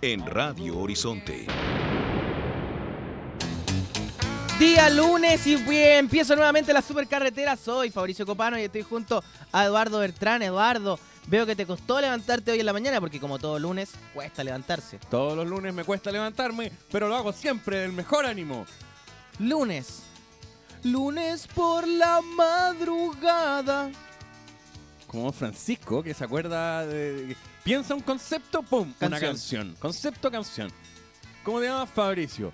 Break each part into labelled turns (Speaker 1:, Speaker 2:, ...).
Speaker 1: en Radio Horizonte.
Speaker 2: Día lunes y bien, empiezo nuevamente la supercarretera. Soy Fabricio Copano y estoy junto a Eduardo Bertrán. Eduardo, veo que te costó levantarte hoy en la mañana porque como todo lunes cuesta levantarse.
Speaker 3: Todos los lunes me cuesta levantarme, pero lo hago siempre del mejor ánimo.
Speaker 2: Lunes. Lunes por la madrugada.
Speaker 3: Como Francisco, que se acuerda de... Piensa un concepto, ¡pum! Una
Speaker 2: Canción.
Speaker 3: Concepto, canción. ¿Cómo te llamas, Fabricio?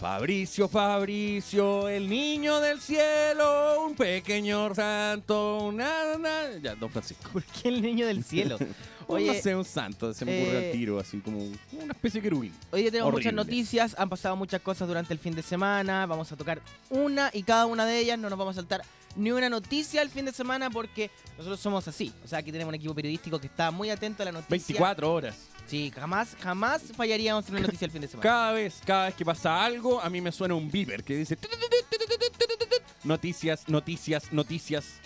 Speaker 3: Fabricio, Fabricio, el niño del cielo, un pequeño santo, una... una- Ya, don Francisco.
Speaker 2: ¿Por qué el niño del cielo?
Speaker 3: Oye, no sé, un santo, se me ocurre
Speaker 2: eh,
Speaker 3: al tiro, así como una especie de querubín.
Speaker 2: hoy día tenemos muchas noticias, han pasado muchas cosas durante el fin de semana. Vamos a tocar una y cada una de ellas. No nos vamos a saltar ni una noticia el fin de semana porque nosotros somos así. O sea, aquí tenemos un equipo periodístico que está muy atento a la noticia.
Speaker 3: 24 horas.
Speaker 2: Sí, jamás, jamás fallaríamos en una noticia el fin de semana.
Speaker 3: Cada vez, cada vez que pasa algo, a mí me suena un beeper que dice... Noticias, noticias, noticias.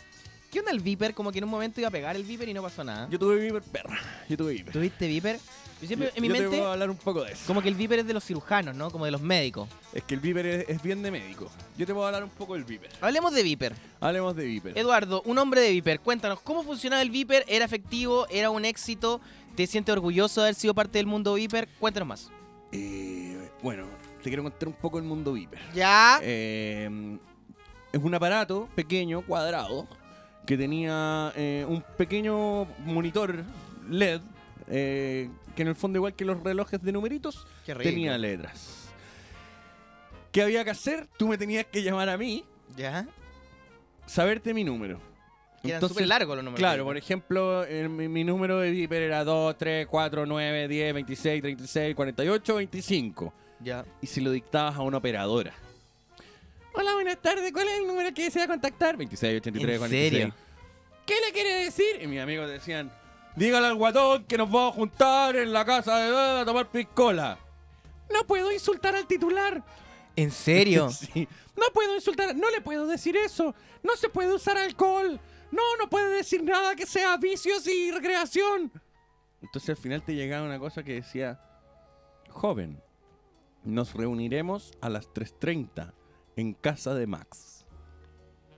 Speaker 2: ¿Qué onda el Viper? Como que en un momento iba a pegar el Viper y no pasó nada.
Speaker 3: Yo tuve beeper, perra. Yo tuve beeper.
Speaker 2: ¿Tuviste Viper? Yo siempre,
Speaker 3: Yo-
Speaker 2: en mi
Speaker 3: yo te
Speaker 2: mente,
Speaker 3: puedo hablar un poco de eso.
Speaker 2: como que el Viper es de los cirujanos, ¿no? Como de los médicos.
Speaker 3: Es que el beeper es, es bien de médico. Yo te puedo hablar un poco del beeper.
Speaker 2: Hablemos de Viper.
Speaker 3: Hablemos de beeper.
Speaker 2: Eduardo, un hombre de Viper, cuéntanos, ¿cómo funcionaba el Viper? ¿Era efectivo? ¿Era un éxito? ¿Te sientes orgulloso de haber sido parte del mundo Viper? Cuéntanos más.
Speaker 3: Eh, bueno, te quiero contar un poco el mundo beeper.
Speaker 2: ¿Ya?
Speaker 3: Eh, es un aparato pequeño, cuadrado, que tenía eh, un pequeño monitor LED, eh, que en el fondo, igual que los relojes de numeritos, tenía letras. ¿Qué había que hacer? Tú me tenías que llamar a mí,
Speaker 2: ¿Ya?
Speaker 3: saberte mi número.
Speaker 2: Que eran
Speaker 3: Entonces,
Speaker 2: súper largos los números.
Speaker 3: Claro, por ejemplo, el- mi, mi número de Viper era 2, 3, 4, 9, 10, 26, 36, 48, 25.
Speaker 2: Ya.
Speaker 3: Y si lo dictabas a una operadora. Hola, buenas tardes. ¿Cuál es el número que desea contactar? 26, 83,
Speaker 2: ¿En
Speaker 3: 46.
Speaker 2: serio?
Speaker 3: ¿Qué le quiere decir? Y mis amigos decían, dígale al guatón que nos vamos a juntar en la casa de a tomar piscola. No puedo insultar al titular.
Speaker 2: ¿En serio?
Speaker 3: Sí. No puedo insultar, no le puedo decir eso. No se puede usar alcohol. No, no puede decir nada que sea vicios y recreación. Entonces al final te llegaba una cosa que decía, joven, nos reuniremos a las 3.30 en casa de Max.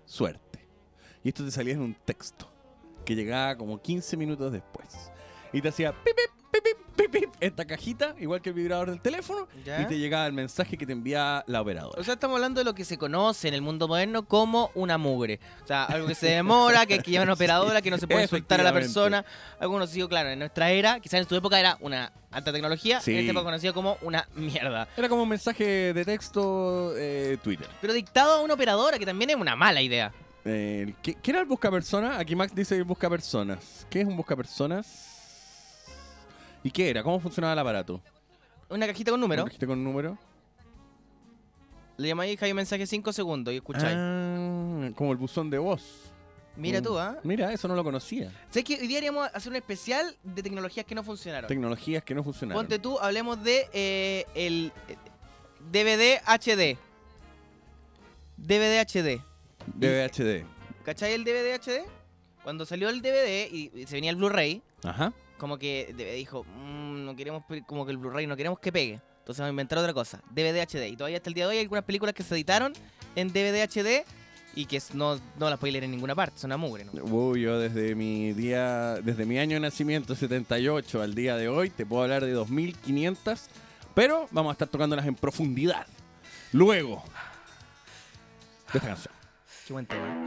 Speaker 3: Suerte. Y esto te salía en un texto que llegaba como 15 minutos después. Y te hacía pip, pip, esta cajita, igual que el vibrador del teléfono,
Speaker 2: ¿Ya?
Speaker 3: y te llegaba el mensaje que te enviaba la operadora.
Speaker 2: O sea, estamos hablando de lo que se conoce en el mundo moderno como una mugre. O sea, algo que se demora, que hay que llevar una operadora, que no se puede insultar a la persona. Algo conocido, claro, en nuestra era, quizás en tu época era una alta tecnología,
Speaker 3: Sí.
Speaker 2: en esta época conocido como una mierda.
Speaker 3: Era como un mensaje de texto eh, Twitter.
Speaker 2: Pero dictado a una operadora, que también es una mala idea.
Speaker 3: Eh, ¿qué, qué era el buscapersonas? Aquí Max dice buscapersonas. ¿Qué es un buscapersonas? ¿Y qué era? ¿Cómo funcionaba el aparato?
Speaker 2: Una cajita con número,
Speaker 3: ¿Un registro con número?
Speaker 2: le llamáis y dejáis un mensaje 5 segundos y escucháis.
Speaker 3: Ah, como el buzón de voz.
Speaker 2: Mira
Speaker 3: Mm.
Speaker 2: tú, ¿ah?
Speaker 3: Mira, eso no lo conocía.
Speaker 2: ¿Sabes que hoy día haríamos hacer un especial de tecnologías que no funcionaron?
Speaker 3: Tecnologías que no funcionaron.
Speaker 2: Ponte tú, hablemos de eh, el eh, DVD HD. DVD HD. ¿Cachai el DVD HD? Cuando salió el DVD y, y se venía el Blu-ray,
Speaker 3: Ajá.
Speaker 2: como que dijo, "Mm, no queremos, pe- como que el Blu-ray no queremos que pegue. Entonces vamos a inventar otra cosa, DVD HD. Y todavía hasta el día de hoy hay algunas películas que se editaron en DVD HD y que no, no las puedes leer en ninguna parte, son una mugre, ¿no?
Speaker 3: Uy, yo desde mi día, desde mi año de nacimiento 78 al día de hoy, te puedo hablar de 2500, pero vamos a estar tocándolas en profundidad. Luego de esta canción.
Speaker 2: Qué buen tema.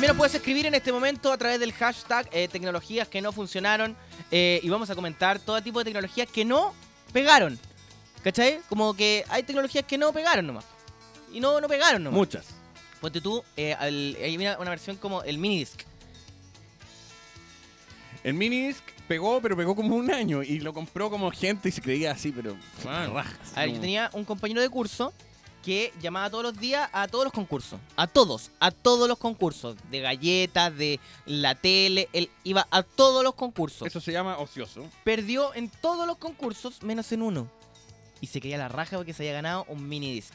Speaker 2: También nos puedes escribir en este momento a través del hashtag eh, tecnologías que no funcionaron eh, y vamos a comentar todo tipo de tecnologías que no pegaron. ¿Cachai? Como que hay tecnologías que no pegaron nomás. Y no, no pegaron nomás.
Speaker 3: Muchas.
Speaker 2: Ponte tú, eh, al- hay una, una versión como el minidisc.
Speaker 3: El minidisc pegó, pero pegó como un año y lo compró como gente y se creía así, pero rajas.
Speaker 2: A ver, yo
Speaker 3: como-
Speaker 2: tenía un compañero de curso que llamaba todos los días a todos los concursos. A todos, a todos los concursos. De galletas, de la tele. Él iba a todos los concursos.
Speaker 3: Eso se llama ocioso.
Speaker 2: Perdió en todos los concursos menos en uno. Y se creía la raja porque se había ganado un mini disc.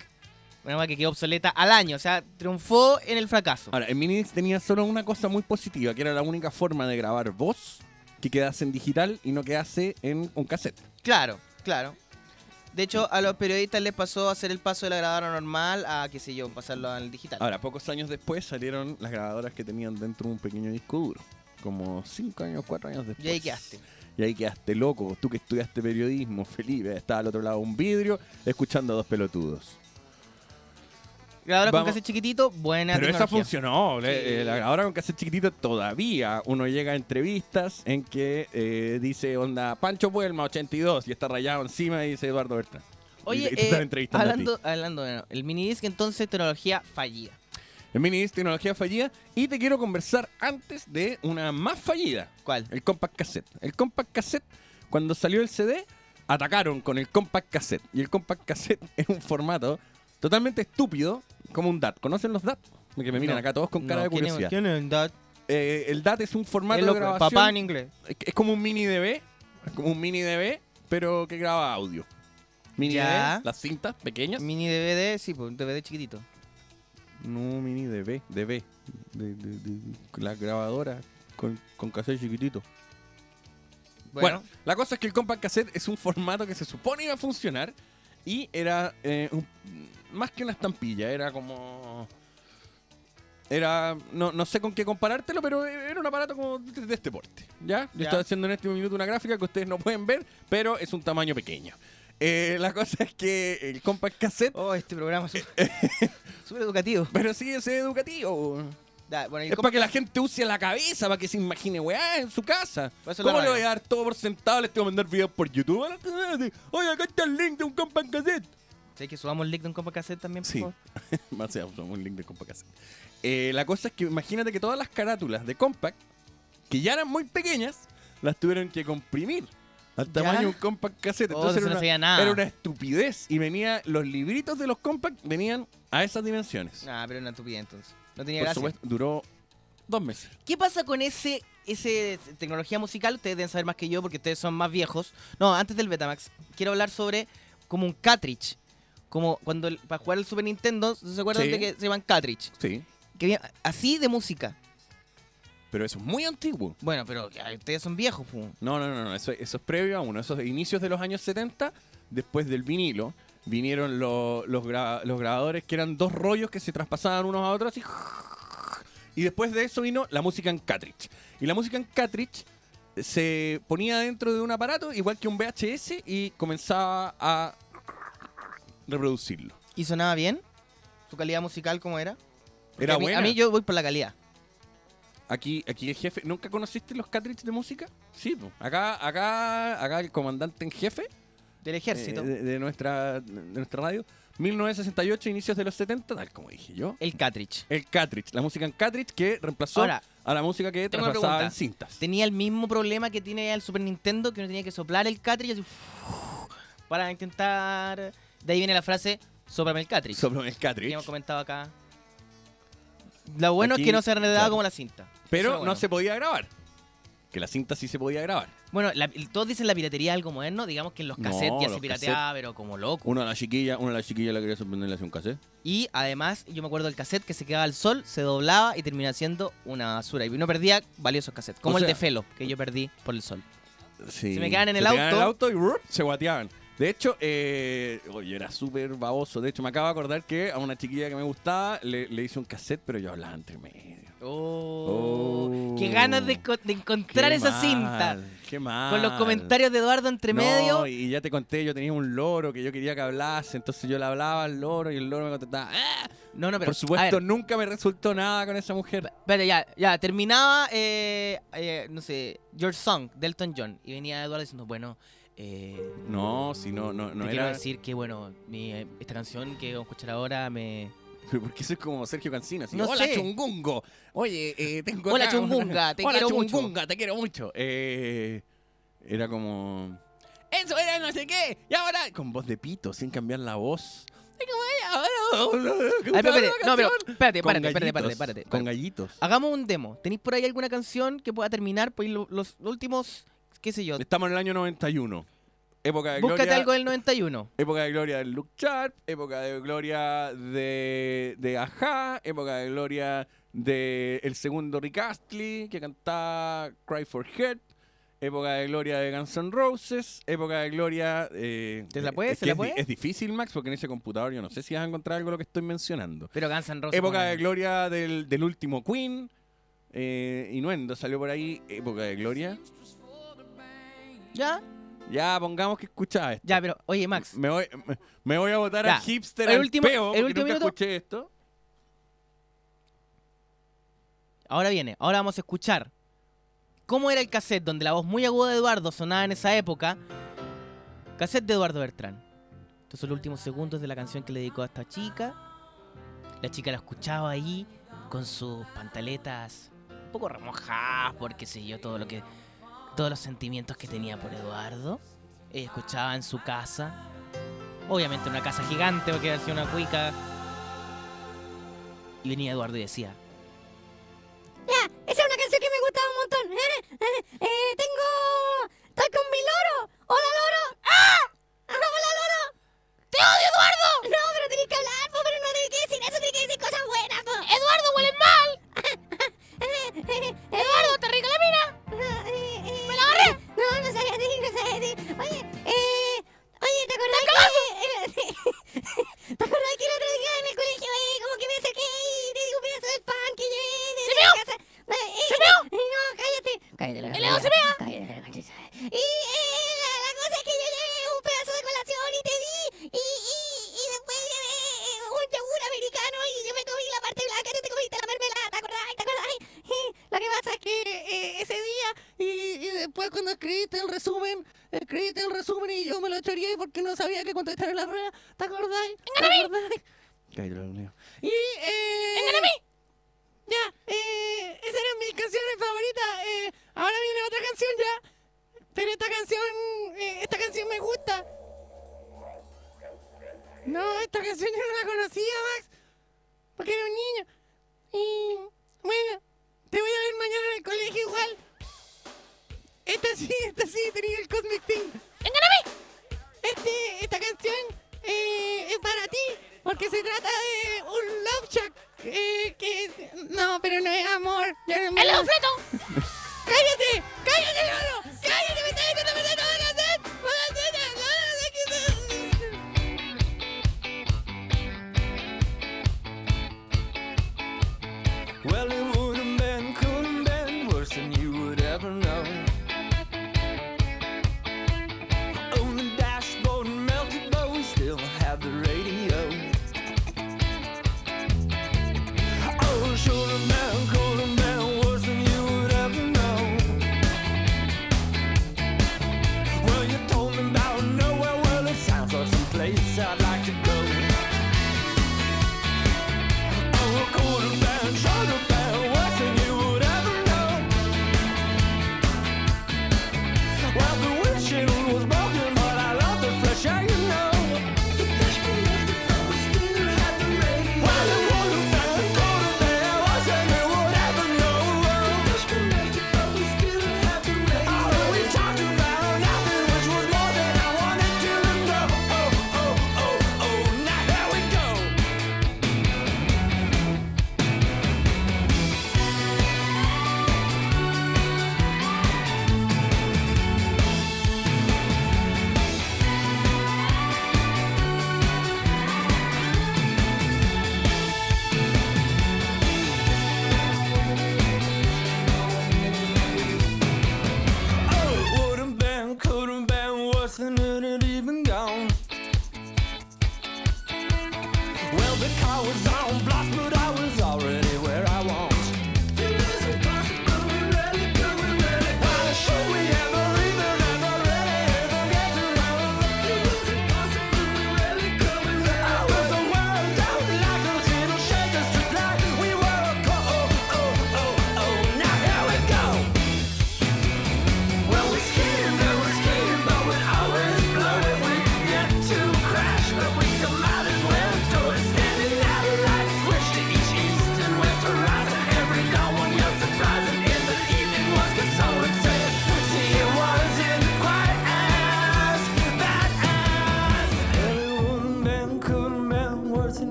Speaker 2: Una cosa que quedó obsoleta al año. O sea, triunfó en el fracaso.
Speaker 3: Ahora, el minidisc tenía solo una cosa muy positiva, que era la única forma de grabar voz que quedase en digital y no quedase en un cassette.
Speaker 2: Claro, claro. De hecho, a los periodistas les pasó hacer el paso de la grabadora normal a, qué sé yo, pasarlo al digital.
Speaker 3: Ahora, pocos años después salieron las grabadoras que tenían dentro un pequeño disco duro. Como cinco años, cuatro años después.
Speaker 2: y ahí quedaste.
Speaker 3: Y ahí quedaste loco. Tú que estudiaste periodismo, Felipe, estaba al otro lado de un vidrio escuchando a dos pelotudos.
Speaker 2: Grabadora con
Speaker 3: Vamos.
Speaker 2: cassette chiquitito, buena
Speaker 3: Pero esa
Speaker 2: tecnología.
Speaker 3: funcionó. le-
Speaker 2: Sí.
Speaker 3: eh, la grabadora con cassette chiquitito todavía uno llega a entrevistas en que eh, dice onda Pancho Puelma 82 y está rayado encima y dice Eduardo Bertrán.
Speaker 2: Oye,
Speaker 3: Y te están
Speaker 2: eh,
Speaker 3: entrevistando a ti.
Speaker 2: hablando, hablando de el minidisc, entonces tecnología fallida.
Speaker 3: El mini disc tecnología fallida y te quiero conversar antes de una más fallida,
Speaker 2: ¿Cuál?
Speaker 3: el compact cassette. El compact cassette cuando salió el CD atacaron con el compact cassette y el compact cassette es un formato totalmente estúpido como un DAT. ¿Conocen los DAT? Que me miran
Speaker 2: No.
Speaker 3: acá todos con cara
Speaker 2: No,
Speaker 3: de
Speaker 2: ¿quién es-
Speaker 3: curiosidad.
Speaker 2: quién es el dad?
Speaker 3: Eh, el DAT es un formato
Speaker 2: Es
Speaker 3: de
Speaker 2: loco,
Speaker 3: grabación.
Speaker 2: Papá en inglés.
Speaker 3: Es es como un mini es como un mini DV, pero que graba audio. Mini
Speaker 2: Ya.
Speaker 3: DV, las cintas pequeñas.
Speaker 2: Mini DVD, sí, pues un DVD chiquitito.
Speaker 3: No, mini DV, DV, de, de- de- la grabadora con, con cassette chiquitito. Bueno.
Speaker 2: Bueno,
Speaker 3: la cosa es que el compact cassette es un formato que se supone iba a funcionar y era eh, un- más que una estampilla, era como... Era, no, no sé con qué comparártelo, pero era un aparato como de, de este porte. ¿Ya? Yo
Speaker 2: Ya.
Speaker 3: estoy haciendo en este minuto una gráfica que ustedes no pueden ver, pero es un tamaño pequeño. Eh, la cosa es que el compact cassette,
Speaker 2: oh, este programa es súper educativo.
Speaker 3: pero sí es educativo.
Speaker 2: Da, bueno, y
Speaker 3: Es
Speaker 2: ¿cómo-
Speaker 3: para que la gente use la cabeza, para que se imagine, weá, en su casa. ¿Cómo le voy a dar todo por sentado? Les tengo que mandar videos por YouTube. Oye, acá está el link de un compact cassette.
Speaker 2: ¿Sabes que subamos el link de un compact cassette también, por
Speaker 3: Sí.
Speaker 2: favor?
Speaker 3: Más sea, usamos un link de compact cassette. Eh, la cosa es que imagínate que todas las carátulas de compact, que ya eran muy pequeñas, las tuvieron que comprimir al tamaño de un compact cassette.
Speaker 2: Oh,
Speaker 3: Entonces era
Speaker 2: no
Speaker 3: una,
Speaker 2: nada.
Speaker 3: era una estupidez. Y venía, los libritos de los compact venían a esas dimensiones.
Speaker 2: Ah, pero una estupidez entonces. No tenía
Speaker 3: Por
Speaker 2: gracia.
Speaker 3: supuesto, duró dos meses.
Speaker 2: ¿Qué pasa con ese, ese tecnología musical? Ustedes deben saber más que yo porque ustedes son más viejos. No, antes del Betamax, quiero hablar sobre como un cartridge. Como cuando el- para jugar el Super Nintendo, ¿se acuerdan
Speaker 3: Sí.
Speaker 2: de que se llaman cartridge?
Speaker 3: Sí.
Speaker 2: Que había- así de música.
Speaker 3: Pero eso es muy antiguo.
Speaker 2: Bueno, pero ustedes son viejos, pu.
Speaker 3: No, no, no, no, Eso, eso es previo a uno. Esos inicios de los años 70, después del vinilo, vinieron lo- los, gra- los grabadores que eran dos rollos que se traspasaban unos a otros y, y después de eso vino la música en cartridge. Y la música en cartridge se ponía dentro de un aparato igual que un VHS y comenzaba a reproducirlo.
Speaker 2: ¿Y sonaba bien? ¿Su calidad musical cómo era? Porque
Speaker 3: Era
Speaker 2: a mí,
Speaker 3: buena.
Speaker 2: A mí yo voy por la calidad.
Speaker 3: Aquí, aquí el jefe, ¿nunca conociste los cartridges de música? Sí, acá, acá, acá el comandante en jefe
Speaker 2: Del ejército.
Speaker 3: eh, de, de nuestra, de nuestra radio. 1968, inicios de los 70, tal como dije yo.
Speaker 2: El cartridge.
Speaker 3: El cartridge, la música en cartridge que reemplazó
Speaker 2: Ahora,
Speaker 3: a la música que traspasaba en cintas.
Speaker 2: Tenía el mismo problema que tiene el Super Nintendo, que uno tenía que soplar el cartridge así, para intentar... De ahí viene la frase, soplame el cartridge.
Speaker 3: Sobre el
Speaker 2: que
Speaker 3: cartridge.
Speaker 2: hemos comentado acá. Lo bueno
Speaker 3: Aquí,
Speaker 2: es que no se enredaba
Speaker 3: claro.
Speaker 2: como la cinta.
Speaker 3: Pero
Speaker 2: bueno.
Speaker 3: no se podía grabar. Que la cinta sí se podía grabar.
Speaker 2: Bueno, la- todos dicen la piratería algo moderno, digamos que en los
Speaker 3: No,
Speaker 2: cassettes ya se pirateaba, pero como loco.
Speaker 3: Uno a la chiquilla, uno a la chiquilla la quería sorprenderle hacia un cassette.
Speaker 2: Y además, yo me acuerdo del cassette que se quedaba al sol, se doblaba y terminaba siendo una basura. Y uno perdía valiosos cassettes, como
Speaker 3: O
Speaker 2: el
Speaker 3: sea-
Speaker 2: de Felo, que yo perdí por el sol.
Speaker 3: Sí.
Speaker 2: Se me quedaban en
Speaker 3: Se
Speaker 2: el auto.
Speaker 3: y se guateaban. De hecho, eh, oye, era súper baboso. De hecho, me acabo de acordar que a una chiquilla que me gustaba le, le hice un cassette, pero yo hablaba entre medio.
Speaker 2: Oh. Qué ganas de, co- de encontrar esa
Speaker 3: mal,
Speaker 2: cinta.
Speaker 3: Qué mal.
Speaker 2: Con los comentarios de Eduardo entre
Speaker 3: No,
Speaker 2: medio.
Speaker 3: y ya te conté, yo tenía un loro que yo quería que hablase, entonces yo le hablaba al loro y el loro me contestaba. "Ah".
Speaker 2: No, no, pero.
Speaker 3: Por supuesto, nunca me resultó nada con esa mujer.
Speaker 2: espérate, ya, ya. Terminaba, eh, eh, no sé, Your Song, Delton John. Y venía Eduardo diciendo, bueno, eh,
Speaker 3: No, si no, no, no
Speaker 2: te quiero
Speaker 3: era.
Speaker 2: decir que, bueno, mi, eh, esta canción que vamos a escuchar ahora me.
Speaker 3: Porque eso es como Sergio Cancino. Así,
Speaker 2: No
Speaker 3: Hola,
Speaker 2: sé.
Speaker 3: Chungungo. Oye, eh, tengo
Speaker 2: Hola,
Speaker 3: acá
Speaker 2: Chungunga, te
Speaker 3: Hola,
Speaker 2: quiero mucho.
Speaker 3: Chungunga, te quiero mucho. Eh, era como. Eso era no sé qué. Y ahora. Con voz de pito, sin cambiar la voz. Es como, "Ay, ahora-
Speaker 2: Ay, pero, espérate, no, pero, espérate, espérate, espérate, espérate, espérate.
Speaker 3: Con gallitos.
Speaker 2: Hagamos un demo. ¿Tenéis por ahí alguna canción que pueda terminar? Pues lo- los últimos, qué sé yo.
Speaker 3: Estamos en el año 91. Época de
Speaker 2: Búscate
Speaker 3: gloria.
Speaker 2: algo del 91.
Speaker 3: Época de gloria de Luke Sharp, época de gloria de, de Aja, época de gloria de el segundo Rick Astley que cantaba Cry for Help, época de gloria de Guns N' Roses, época de gloria... Eh,
Speaker 2: ¿Te la puedes?
Speaker 3: es
Speaker 2: ¿Se la puede?
Speaker 3: es difícil, Max, porque en ese computador yo no sé si vas a encontrar algo de lo que estoy mencionando.
Speaker 2: Pero Guns N' Roses.
Speaker 3: Época de gloria del, del último Queen, eh, Inuendo salió por ahí, época de gloria.
Speaker 2: ¿Ya?
Speaker 3: Ya, pongamos que escuchaba esto.
Speaker 2: Ya, pero, oye, Max.
Speaker 3: Me voy, me, me voy a votar al hipster
Speaker 2: El
Speaker 3: al
Speaker 2: último-
Speaker 3: peo,
Speaker 2: el
Speaker 3: porque
Speaker 2: último
Speaker 3: nunca
Speaker 2: minuto.
Speaker 3: escuché esto.
Speaker 2: Ahora viene, ahora vamos a escuchar cómo era el cassette donde la voz muy aguda de Eduardo sonaba en esa época. Cassette de Eduardo Bertrán. Estos son los últimos segundos de la canción que le dedicó a esta chica. La chica la escuchaba ahí con sus pantaletas un poco remojadas por qué sé yo, todo lo que todos los sentimientos que tenía por Eduardo. Ella escuchaba en su casa. Obviamente una casa gigante porque hacía una cuica. Y venía Eduardo y decía,
Speaker 4: Ya, esa es una canción que me gustaba un montón. Eh, eh, eh, tengo. Estoy con mi loro. Hola, loro. ¡Ah! ¡Hola, loro! ¡Te odio, Eduardo! No, pero tenés que hablar, po, pero no tenés que decir eso, tenés que decir cosas buenas, po. ¡Eduardo, hueles mal! ¡Eduardo, te rico la mina! No, sabía decir, no sabía decir. Oye, eh. Oye, ¿te acordás que. ¿Te acordás que el otro día en el colegio, eh, como que me acerqué y te digo un pedazo del pan que llevé de la casa? ¿Se meó? No, cállate. Cállate la
Speaker 5: Leo se mea?
Speaker 4: Cállate la concha. Y eh, la, la cosa es que yo llevé un pedazo de colación y te di. Y, y, y después llevé eh, un yogur americano y yo me comí la parte blanca y tú te comiste la mermelada. ¿Te acordás? ¿Te acordás? Lo que pasa es que eh, ese día y, y después cuando escribiste el resumen, escribiste el resumen y yo me lo choreé porque no sabía qué contestar en la rueda. ¿Te acordás? ¿Te. Y, eh... Ya, eh, esas eran mis canciones favoritas. Eh, ahora viene otra canción ya. Pero esta canción, eh, esta canción me gusta. No, esta canción yo no la conocía, Max. Porque era un niño. Y, bueno, te voy a ver mañana en el colegio igual. Esta sí, esta sí, tenía el Cosmic Thing. Este, esta canción eh, es para ti, porque se trata de un love shack. eh, que no, pero no es amor. no
Speaker 5: ¡El!
Speaker 4: ¡Cállate! ¡Cállate, loro! ¡Cállate! ¡Me estás diciendo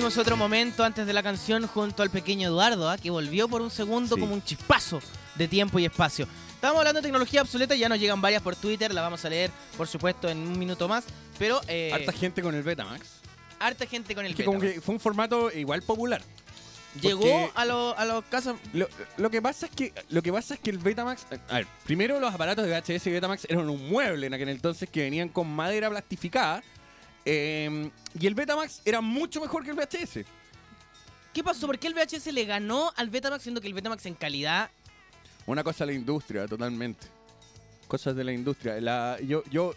Speaker 2: vivimos otro momento antes de la canción junto al pequeño Eduardo, ¿ah? que volvió por un segundo
Speaker 3: Sí.
Speaker 2: como un chispazo de tiempo y espacio. Estábamos hablando de tecnología obsoleta, ya nos llegan varias por Twitter, la vamos a leer, por supuesto, en un minuto más. Pero eh,
Speaker 3: Harta gente con el Betamax.
Speaker 2: harta gente con el
Speaker 3: Que como que fue un formato igual popular.
Speaker 2: Llegó a los a los casas.
Speaker 3: Lo, lo que pasa es que lo que pasa es que el Betamax, a ver, primero los aparatos de VHS y Betamax eran un mueble en aquel entonces que venían con madera plastificada eh, y el Betamax era mucho mejor que el VHS.
Speaker 2: ¿Qué pasó? ¿Por qué el VHS le ganó al Betamax siendo que el Betamax en calidad
Speaker 3: Una cosa de la industria, totalmente. Cosas de la industria. La, yo, yo,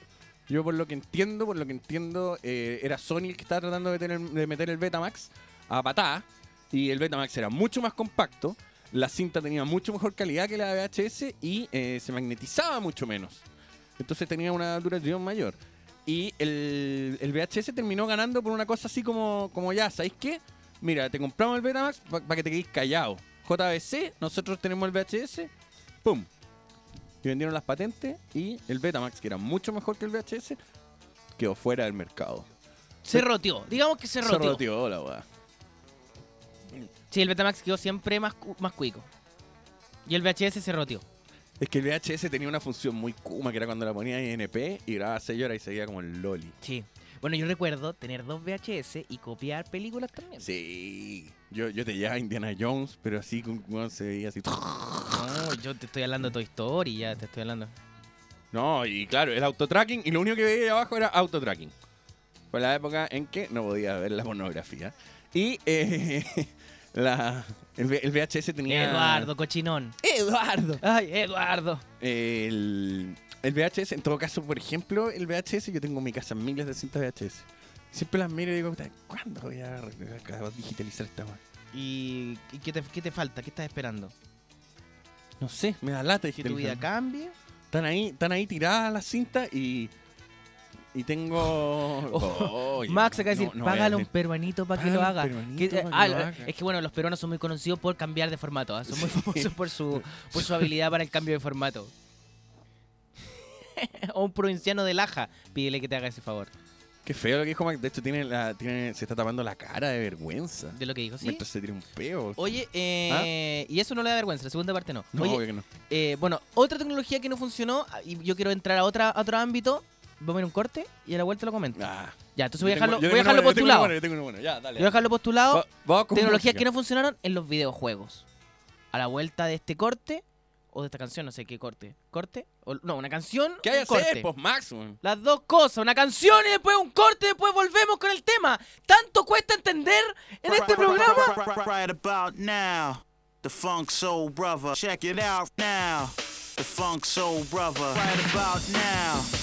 Speaker 3: yo por lo que entiendo, por lo que entiendo, eh, era Sony el que estaba tratando de meter, el, de meter el Betamax a patá. Y el Betamax era mucho más compacto. La cinta tenía mucho mejor calidad que la VHS y eh, se magnetizaba mucho menos. Entonces tenía una duración mayor. Y el, el VHS terminó ganando por una cosa así como, como ya, ¿sabéis qué? Mira, te compramos el Betamax para que te quedes callado. JVC, nosotros tenemos el VHS, ¡pum! Y vendieron las patentes y el Betamax, que era mucho mejor que el VHS, quedó fuera del mercado.
Speaker 2: se roteó? Digamos que se
Speaker 3: Se
Speaker 2: roteó.
Speaker 3: roteó la weá.
Speaker 2: Sí, el Betamax quedó siempre más, más cuico. Y el VHS se roteó.
Speaker 3: Es que el VHS tenía una función muy kuma, que era cuando la ponía en NP y grababa 6 horas y seguía como el Loli.
Speaker 2: Sí. Bueno, yo recuerdo tener dos VHS y copiar películas también.
Speaker 3: Sí. Yo, yo te llevaba Indiana Jones, pero así con se veía así.
Speaker 2: No, yo te estoy hablando de Toy Story, ya te estoy hablando.
Speaker 3: No, y claro, el autotracking, y lo único que veía ahí abajo era autotracking. Fue la época en que no podía ver la pornografía. Y eh, la, el, VHS tenía.
Speaker 2: Eduardo, cochinón.
Speaker 3: Eduardo.
Speaker 2: Ay, Eduardo.
Speaker 3: El, el VHS, en todo caso, por ejemplo, el VHS, yo tengo en mi casa miles de cintas VHS. Siempre las miro y digo, "Puta, ¿cuándo voy a, digitalizar esta weá?"
Speaker 2: ¿Y, y qué, te, qué te falta? ¿Qué estás esperando?
Speaker 3: No sé, me da lata
Speaker 2: ¿Que tu vida
Speaker 3: digitalizar.
Speaker 2: cambie?
Speaker 3: Están ahí, están ahí tiradas las cintas y. Y tengo. Oh,
Speaker 2: Max acaba de decir,
Speaker 3: págale a
Speaker 2: un peruanito para que lo eh,
Speaker 3: haga.
Speaker 2: Es que bueno, los peruanos son muy conocidos por cambiar de formato. ¿ah? Son muy famosos por su, por su habilidad para el cambio de formato. o un provinciano de Laja, pídele que te haga ese favor.
Speaker 3: Qué feo lo que dijo Max. De hecho, tiene se está tapando la cara de vergüenza.
Speaker 2: De lo que dijo, sí.
Speaker 3: Mientras se tira un peo.
Speaker 2: Oye, eh, ¿Ah? y eso no le da vergüenza. La segunda parte no.
Speaker 3: No,
Speaker 2: Oye,
Speaker 3: que no.
Speaker 2: Eh, bueno, otra tecnología que no funcionó, ah, y yo quiero entrar a, otra, a otro ámbito, vamos a ir a un corte y a la vuelta lo comento. Ya, entonces voy a dejarlo, voy a dejarlo postulado. Voy a dejarlo postulado. Tecnologías que no funcionaron en los videojuegos. A la vuelta de este corte o de esta canción, no sé qué corte. ¿Corte? O, no, una canción.
Speaker 3: ¿Qué hay un
Speaker 2: corte.
Speaker 3: Hacer, Max,
Speaker 2: Las dos cosas, una canción y después un corte, después volvemos con el tema. Tanto cuesta entender en este programa.
Speaker 5: Right about now, the Funk Soul Brother. Check it out now, the Funk Soul Brother. Right about now.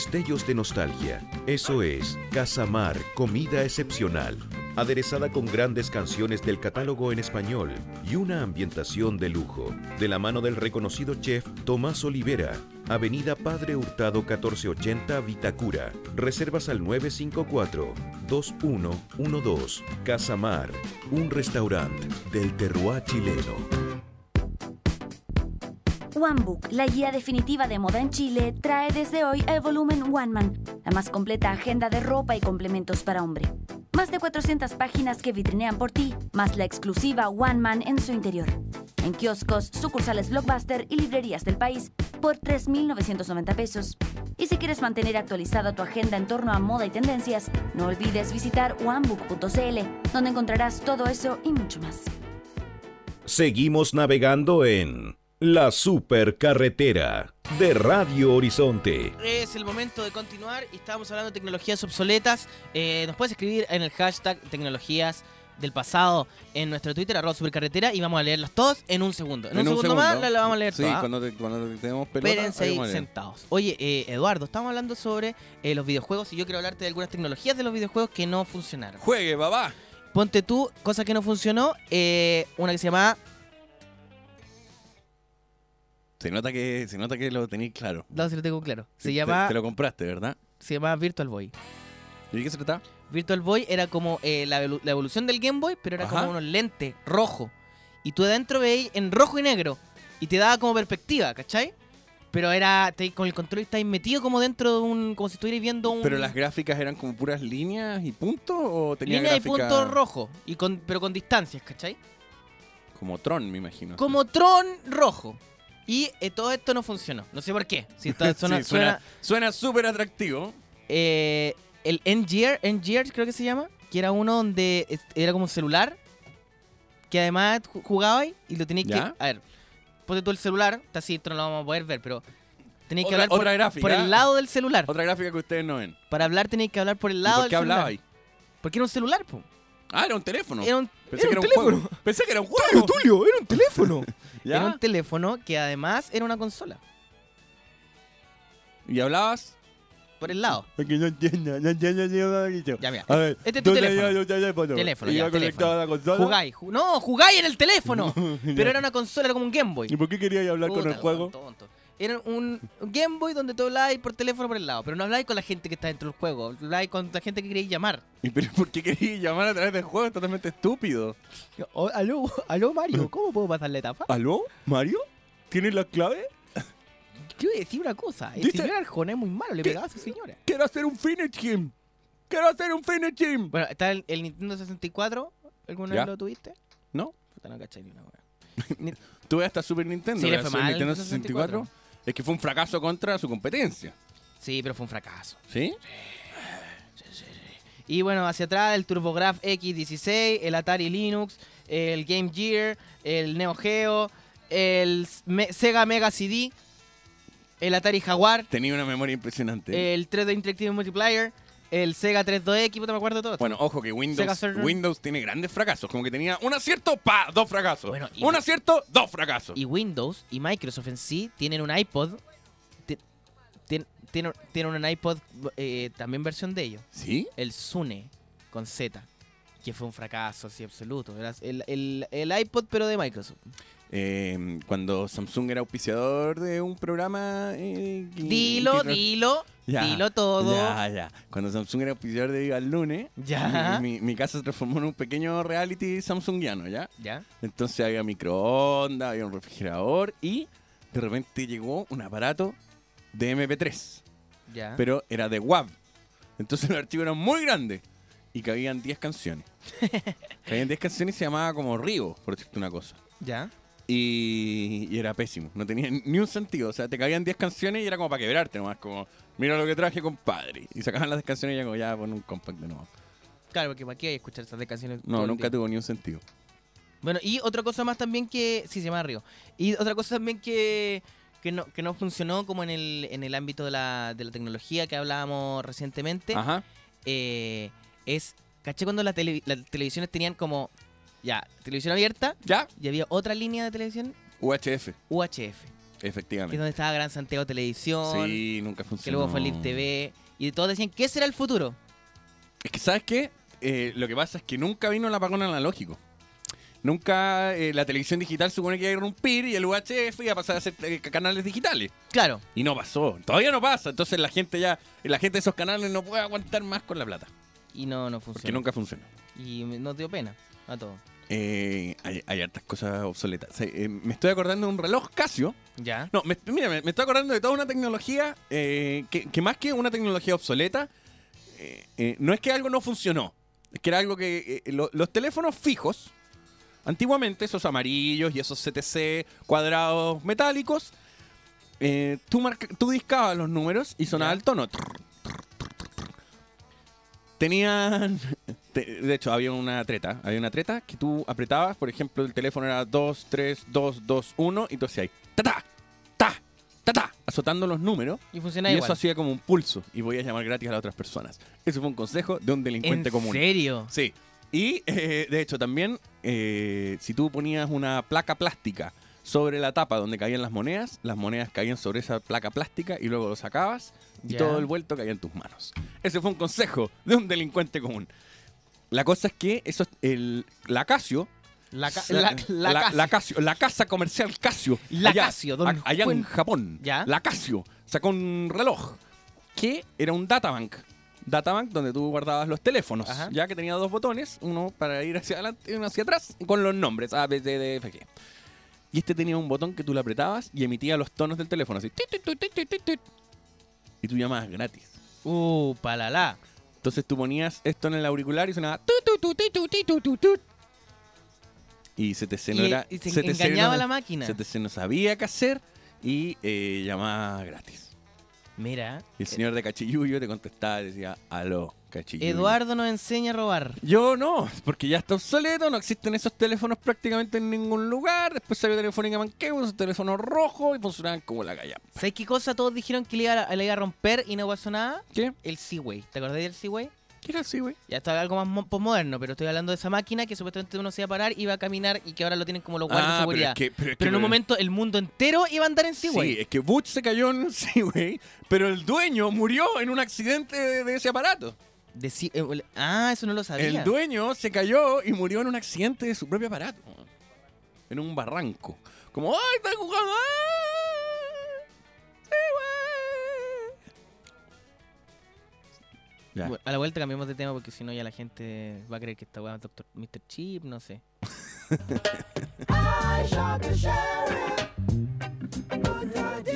Speaker 1: destellos de nostalgia. Eso es Casamar, comida excepcional. Aderezada con grandes canciones del catálogo en español y una ambientación de lujo. De la mano del reconocido chef Tomás Olivera. Avenida Padre Hurtado 1480 Vitacura. Reservas al 954-2112. Casamar, un restaurante del terroir chileno
Speaker 6: guía definitiva de moda en Chile, trae desde hoy el volumen One Man, la más completa agenda de ropa y complementos para hombre. Más de 400 páginas que vitrinean por ti, más la exclusiva One Man en su interior. En kioscos, sucursales Blockbuster y librerías del país por 3.990 pesos. Y si quieres mantener actualizada tu agenda en torno a moda y tendencias, no olvides visitar onebook.cl, donde encontrarás todo eso y mucho más.
Speaker 1: Seguimos navegando en La Supercarretera de Radio Horizonte.
Speaker 2: Es el momento de continuar y estábamos hablando de tecnologías obsoletas. Eh, nos puedes escribir en el hashtag tecnologías del pasado en nuestro Twitter, arroba supercarretera, y vamos a leerlas todas en un segundo. En, un, segundo, más las las vamos a leer
Speaker 3: Sí,
Speaker 2: todas.
Speaker 3: cuando, te- cuando te- tenemos pelota.
Speaker 2: Espérense ahí sentados. Oye, eh, Eduardo, estamos hablando sobre eh, los videojuegos y yo quiero hablarte de algunas tecnologías de los videojuegos que no funcionaron.
Speaker 3: Juegue, papá.
Speaker 2: Ponte tú, cosa que no funcionó, eh, una que se llama,
Speaker 3: Se nota que, se nota que lo tenéis claro.
Speaker 2: no si lo tengo claro, se
Speaker 3: Te-
Speaker 2: llama,
Speaker 3: Te, lo compraste, ¿verdad?
Speaker 2: se llama Virtual Boy.
Speaker 3: ¿Y de qué se trata?
Speaker 2: Virtual Boy era como eh, la, la evolución del Game Boy, pero era
Speaker 3: Ajá.
Speaker 2: como unos lentes rojo. Y tú adentro veis en rojo y negro. Y te daba como perspectiva, ¿cachai? Pero era, te- con el control estáis metido como dentro de un, como si estuvierais viendo un...
Speaker 3: ¿Pero las gráficas eran como puras líneas y puntos o tenía
Speaker 2: línea y puntos rojos, y con, pero con distancias, ¿cachai?
Speaker 3: Como Tron, me imagino.
Speaker 2: Como Tron rojo. Y eh, todo esto no funcionó. No sé por qué. Si está- suena,
Speaker 3: Sí,
Speaker 2: suena,
Speaker 3: suena suena súper atractivo.
Speaker 2: eh, el N-Gear, N-Gear creo que se llama, que era uno donde era como un celular, que además ju- jugabas y lo tenías que... A ver, ponte tú el celular, está así, esto no lo vamos a poder ver, pero tenéis que hablar por,
Speaker 3: gráfica.
Speaker 2: por el lado del celular.
Speaker 3: Otra gráfica que ustedes no ven.
Speaker 2: Para hablar tenéis que hablar por el
Speaker 3: ¿Y
Speaker 2: lado
Speaker 3: por
Speaker 2: del
Speaker 3: qué
Speaker 2: celular.
Speaker 3: hablaba ahí?
Speaker 2: Porque era un celular, po.
Speaker 3: Ah, era un teléfono.
Speaker 2: Era un,
Speaker 3: Pensé
Speaker 2: era
Speaker 3: que era
Speaker 2: un
Speaker 3: un
Speaker 2: teléfono.
Speaker 3: juego. Pensé que era un juego.
Speaker 2: Tulio, era un teléfono.
Speaker 3: ¿Ya?
Speaker 2: Era un teléfono que además era una consola.
Speaker 3: ¿Y hablabas?
Speaker 2: Por el lado.
Speaker 7: Porque no entiendo, no entiendo ni nada dicho.
Speaker 2: Ya, mira.
Speaker 7: A ver,
Speaker 2: Este es tu
Speaker 7: ¿dónde
Speaker 2: teléfono.
Speaker 7: teléfono?
Speaker 2: Teléfono,
Speaker 7: ¿Iba
Speaker 2: ya,
Speaker 7: conectado a la consola?
Speaker 2: Jugáis. ju- no, jugáis en el teléfono. Pero era una consola, era como un Game Boy.
Speaker 7: ¿Y por qué querías hablar con
Speaker 2: Puta,
Speaker 7: el juego?
Speaker 2: tonto. Era un Game Boy donde tú hablabas por teléfono por el lado. Pero no hablabas con la gente que está dentro del juego. Hablabas con la gente que queréis llamar.
Speaker 3: ¿Y pero por qué querías llamar a través del juego? Es totalmente estúpido.
Speaker 2: aló, aló Mario, ¿cómo puedo pasar la etapa?
Speaker 7: ¿Aló? ¿Mario? ¿Tienes la clave?
Speaker 2: Quiero decir una cosa. El
Speaker 7: Dice-
Speaker 2: señor Arjona es muy malo, le pegaba a su señora.
Speaker 7: Quiero hacer un finish game. Quiero hacer un finish game.
Speaker 2: Bueno, está el, el Nintendo 64. ¿Alguna
Speaker 3: Ya.
Speaker 2: vez lo tuviste?
Speaker 3: ¿No?
Speaker 2: Puta, no cachai ni una wea.
Speaker 3: Tuve hasta Super Nintendo.
Speaker 2: Sí, le
Speaker 3: la
Speaker 2: fue
Speaker 3: Super
Speaker 2: mal
Speaker 3: Nintendo
Speaker 2: en
Speaker 3: 64. Es que fue un fracaso contra su competencia.
Speaker 2: Sí, pero fue un fracaso.
Speaker 3: ¿Sí?
Speaker 2: Y bueno, hacia atrás el TurboGrafx X16, el Atari Linux, el Game Gear, el Neo Geo, el Me- Sega Mega CD, el Atari Jaguar,
Speaker 3: Tenía una memoria impresionante.
Speaker 2: el 3D Interactive Multiplayer, el Sega 32X, puta, me acuerdo de todo.
Speaker 3: Bueno, ojo que Windows. Windows tiene grandes fracasos. Como que tenía un acierto, pa, dos fracasos.
Speaker 2: Bueno, y-
Speaker 3: un acierto, dos fracasos.
Speaker 2: Y Windows y Microsoft en sí tienen un iPod. ti- tien- Tienen, tienen un iPod eh, también versión de ellos.
Speaker 3: ¿Sí?
Speaker 2: El Sune con Z. Que fue un fracaso así absoluto. Era el, el- el iPod pero de Microsoft.
Speaker 3: Eh, cuando Samsung era auspiciador de un programa. eh, que-
Speaker 2: Dilo,
Speaker 3: que-
Speaker 2: dilo,
Speaker 3: Ya,
Speaker 2: dilo todo.
Speaker 3: Ya, ya. Cuando Samsung era auspiciador de Viva el Lunes,
Speaker 2: Ya.
Speaker 3: mi, mi- mi casa se transformó en un pequeño reality samsungiano, ¿ya?
Speaker 2: ¿Ya?
Speaker 3: Entonces había microondas, había un refrigerador y de repente llegó un aparato de MP3,
Speaker 2: ¿Ya?
Speaker 3: pero era de WAV. Entonces los archivos eran muy grandes y cabían 10 canciones. cabían 10 canciones y se llamaba como Río, por decirte una cosa.
Speaker 2: ¿Ya?
Speaker 3: Y, y era pésimo, no tenía ni un sentido. O sea, te cabían 10 canciones y era como para quebrarte nomás, como, mira lo que traje, compadre. Y sacaban las 10 canciones y ya como, ya pon un compact de nuevo.
Speaker 2: Claro, porque para qué hay que escuchar esas de canciones. todo
Speaker 3: No, nunca tuvo ni un sentido.
Speaker 2: Bueno, y otra cosa más también que. Sí, se llama Río. Y otra cosa también que. Que no, que no funcionó como en el, en el ámbito de la, de la tecnología que hablábamos recientemente.
Speaker 3: Ajá.
Speaker 2: eh, es. ¿Caché cuando la tele- las televisiones tenían como. Ya, televisión abierta
Speaker 3: ¿Ya?
Speaker 2: y había otra línea de televisión
Speaker 3: UHF,
Speaker 2: UHF, que es
Speaker 3: efectivamente.
Speaker 2: donde estaba Gran Santiago Televisión,
Speaker 3: Sí, nunca
Speaker 2: que
Speaker 3: funcionó.
Speaker 2: luego fue Live TV, y todos decían que ese era el futuro.
Speaker 3: Es que, ¿sabes qué? Eh, lo que pasa es que nunca vino el apagón analógico. Nunca eh, la televisión digital supone que iba a irrumpir y el UHF iba a pasar a ser eh, canales digitales.
Speaker 2: Claro,
Speaker 3: Y no pasó. Todavía no pasa. Entonces la gente ya, la gente de esos canales no puede aguantar más con la plata.
Speaker 2: Y no, no
Speaker 3: Porque
Speaker 2: funcionó.
Speaker 3: nunca funcionó.
Speaker 2: Y nos dio pena a todos.
Speaker 3: eh, hay, hay hartas cosas obsoletas. O sea, eh, me estoy acordando de un reloj Casio.
Speaker 8: Ya.
Speaker 3: No, me, mira, me, me estoy acordando de toda una tecnología eh, que, que más que una tecnología obsoleta, eh, no es que algo no funcionó. Es que era algo que lo- los teléfonos fijos, antiguamente, esos amarillos y esos CTC cuadrados metálicos, eh, tú, marca- tú discabas los números y sonaba
Speaker 8: Ya.
Speaker 3: el tono. Tenían. te- De hecho, había una treta. Había una treta que tú apretabas, por ejemplo, el teléfono era 2, 3, 2, 2, 1, y tú hacías ahí, ta, ta, ta, ta, ta, azotando los números.
Speaker 8: Y funciona
Speaker 3: y
Speaker 8: igual.
Speaker 3: eso hacía como un pulso y podías llamar gratis a las otras personas. Ese fue un consejo de un delincuente
Speaker 8: ¿En
Speaker 3: común.
Speaker 8: serio?
Speaker 3: Sí. Y eh, de hecho también, eh, si tú ponías una placa plástica sobre la tapa donde caían las monedas, las monedas caían sobre esa placa plástica y luego lo sacabas y
Speaker 8: Ya.
Speaker 3: todo el vuelto caía en tus manos. Ese fue un consejo de un delincuente común. La cosa es que eso, el, la Casio,
Speaker 8: La, ca- la, la
Speaker 3: la,
Speaker 8: Casio.
Speaker 3: la Casio, la casa comercial Casio,
Speaker 8: La
Speaker 3: allá,
Speaker 8: Casio, don
Speaker 3: a- allá en
Speaker 8: Juan-
Speaker 3: Japón,
Speaker 8: Ya.
Speaker 3: la Casio sacó un reloj que era un databank. Databank donde tú guardabas los teléfonos,
Speaker 8: Ajá.
Speaker 3: ya que tenía dos botones, uno para ir hacia adelante y uno hacia atrás, con los nombres A, B, C, D, F, G. Y este tenía un botón que tú le apretabas y emitía los tonos del teléfono, así. tit, tit, tit. Y tú llamabas gratis.
Speaker 8: Uh, palala.
Speaker 3: Entonces tú ponías esto en el auricular y sonaba tu, tu, tu, ti, tu, ti, tu, tu, tu. Y CTC no
Speaker 8: Y-
Speaker 3: era.
Speaker 8: y se
Speaker 3: CTC
Speaker 8: engañaba
Speaker 3: no-
Speaker 8: la máquina.
Speaker 3: CTC no sabía qué hacer y eh, llamaba gratis.
Speaker 8: Mira.
Speaker 3: Y el señor de Cachiyuyo te contestaba y decía, aló,
Speaker 8: Eduardo nos enseña a robar.
Speaker 3: Yo no, porque ya está obsoleto, no existen esos teléfonos prácticamente en ningún lugar. Después salió Telefónica Manqueo, esos teléfonos rojos y funcionaban como la galla.
Speaker 8: ¿Sabes qué cosa todos dijeron que le iba a, le iba a romper y no pasó nada?
Speaker 3: ¿Qué?
Speaker 8: El Seaway. ¿Te acordás del Seaway?
Speaker 3: ¿Qué era así, güey?
Speaker 8: Ya está algo más mo- posmoderno, pero estoy hablando de esa máquina que supuestamente uno se iba a parar, iba a caminar y que ahora lo tienen como los guardias de
Speaker 3: Ah, pero
Speaker 8: seguridad.
Speaker 3: es que, pero es
Speaker 8: Pero
Speaker 3: que-
Speaker 8: en un momento el mundo entero iba a andar en Seaway.
Speaker 3: Sí, es que Butch se cayó en un Seaway, pero el dueño murió en un accidente de, de ese aparato.
Speaker 8: De eh, el- ah, eso no lo sabía.
Speaker 3: El dueño se cayó y murió en un accidente de su propio aparato. En un barranco. Como, ¡ay, está jugando! ¡Ah! Seaway". Ya.
Speaker 8: Bueno, a la vuelta cambiamos de tema porque si no ya la gente va a creer que esta weá es Doctor Mr. Chip, no sé.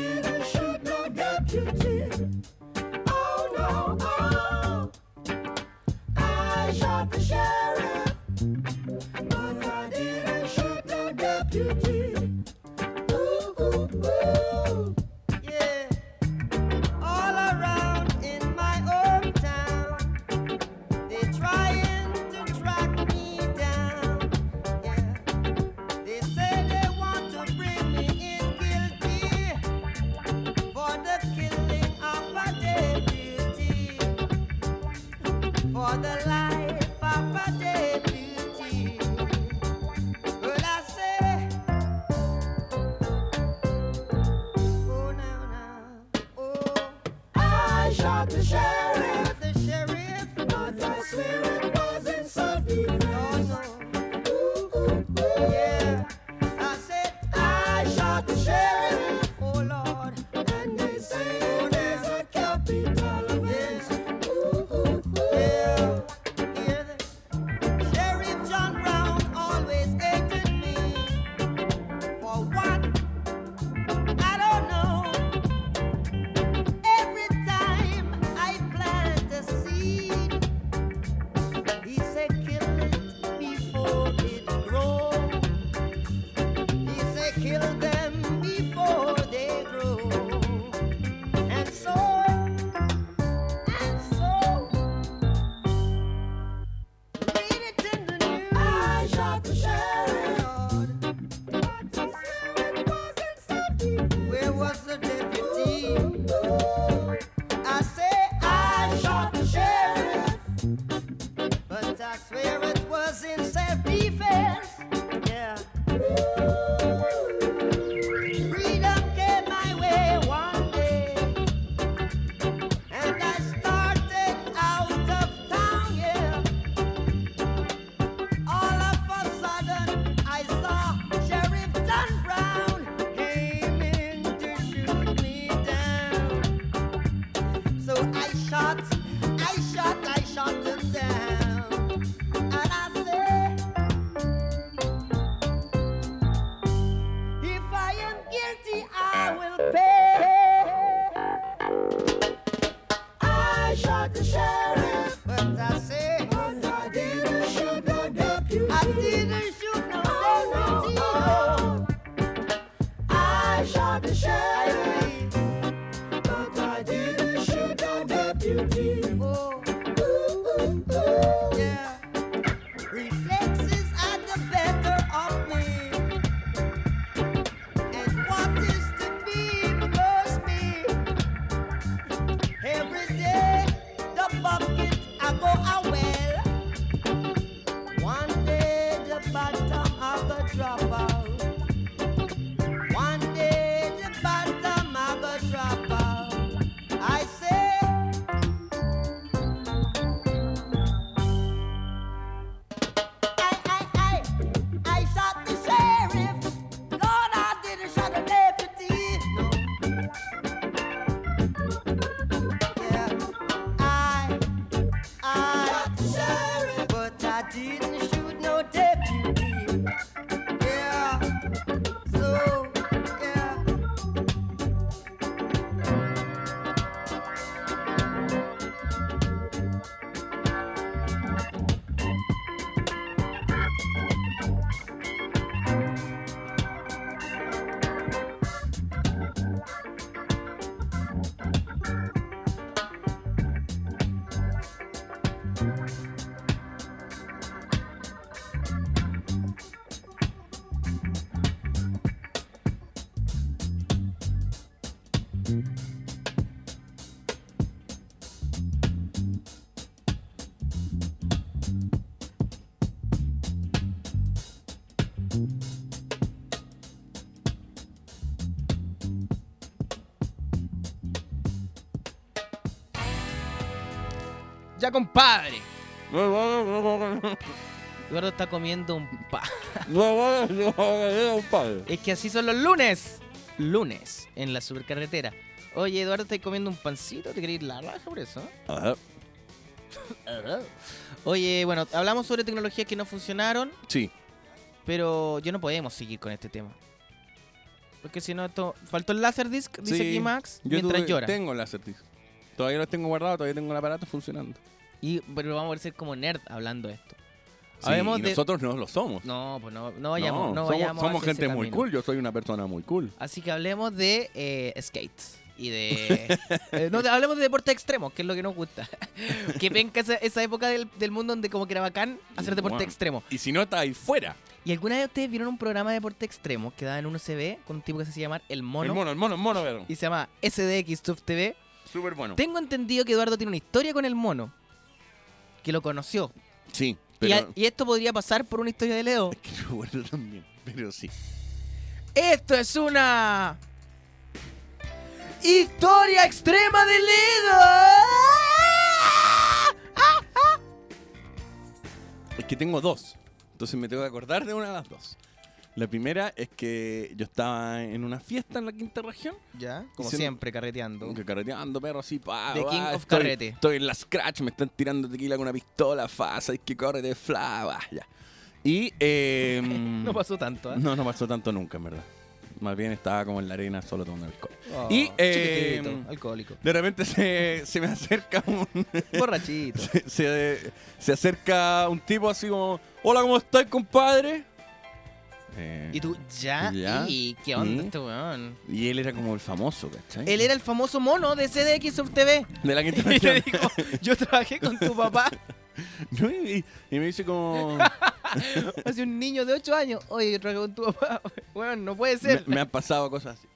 Speaker 2: Ya, compadre. Eduardo está comiendo un pa. Es que así son los lunes. Lunes en la supercarretera. Oye, Eduardo, ¿estás comiendo un pancito? ¿Te querés ir la raja por eso?
Speaker 3: Ajá.
Speaker 2: Oye, bueno, hablamos sobre tecnologías que no funcionaron,
Speaker 3: Sí.
Speaker 2: pero yo no podemos seguir con este tema. Porque si no, esto... faltó el Laserdisc, dice
Speaker 3: Sí.
Speaker 2: aquí Max,
Speaker 3: Yo
Speaker 2: mientras
Speaker 3: tuve-
Speaker 2: llora.
Speaker 3: tengo el Laserdisc. Todavía los tengo guardados, todavía tengo el aparato funcionando.
Speaker 2: Y, pero vamos a ser como nerd hablando de esto.
Speaker 3: Sí,
Speaker 2: Hablemos
Speaker 3: y
Speaker 2: de-
Speaker 3: nosotros no lo somos.
Speaker 2: No, pues no, no vayamos, no,
Speaker 3: somos,
Speaker 2: vayamos
Speaker 3: somos
Speaker 2: ese
Speaker 3: gente muy cool. Yo soy una persona muy cool.
Speaker 2: Así que hablemos de eh, skates. Y de. eh, no, hablemos de deporte extremo, que es lo que nos gusta. que venga esa, esa época del, del mundo donde como que era bacán hacer deporte
Speaker 3: Bueno.
Speaker 2: extremo.
Speaker 3: Y si no, está ahí fuera.
Speaker 2: ¿Y alguna vez ustedes vieron un programa de deporte extremo que daba en un CB con un tipo que se hacía llamar El Mono?
Speaker 3: El mono, el mono, el mono, pero.
Speaker 2: Y se llama SDX Tuf TV.
Speaker 3: Súper bueno.
Speaker 2: Tengo entendido que Eduardo tiene una historia con el mono. Que lo conoció.
Speaker 3: Sí,
Speaker 2: Y,
Speaker 3: pero.
Speaker 2: a- y esto podría pasar por una historia de Leo.
Speaker 3: Es que lo guardo también, pero sí.
Speaker 2: Esto es una. Historia extrema de Ledo.
Speaker 3: Es que tengo dos. Entonces me tengo que acordar de una de las dos. La primera es que yo estaba en una fiesta en la quinta región.
Speaker 2: Ya, como siempre, carreteando.
Speaker 3: Carreteando, perro, así, pa,
Speaker 2: The
Speaker 3: pa,
Speaker 2: King of
Speaker 3: estoy,
Speaker 2: Carrete.
Speaker 3: Estoy en la scratch, me están tirando tequila con una pistola, fa, sabes que corre de fla, ya. Y, eh,
Speaker 2: No pasó tanto, ¿eh?
Speaker 3: No, no pasó tanto nunca, en verdad. Más bien estaba como en la arena solo tomando alcohol.
Speaker 2: Oh,
Speaker 3: Y, eh,
Speaker 2: alcohólico.
Speaker 3: De repente se, se me acerca un...
Speaker 2: Borrachito.
Speaker 3: se, se- se acerca un tipo así como... Hola, ¿cómo estás, compadre? Eh,
Speaker 2: Y tú, ya,
Speaker 3: Ya.
Speaker 2: y qué onda
Speaker 3: ¿Y?
Speaker 2: este weón.
Speaker 3: y él era como el famoso, ¿cachai?
Speaker 2: Él era el famoso mono de CDX Sub TV.
Speaker 3: De la quinta
Speaker 2: Y le dijo, yo trabajé con tu papá
Speaker 3: No, y, y me dice como...
Speaker 2: hace un niño de 8 años. Oye, yo trabajé con tu papá. Weón, no puede ser.
Speaker 3: me han pasado cosas así.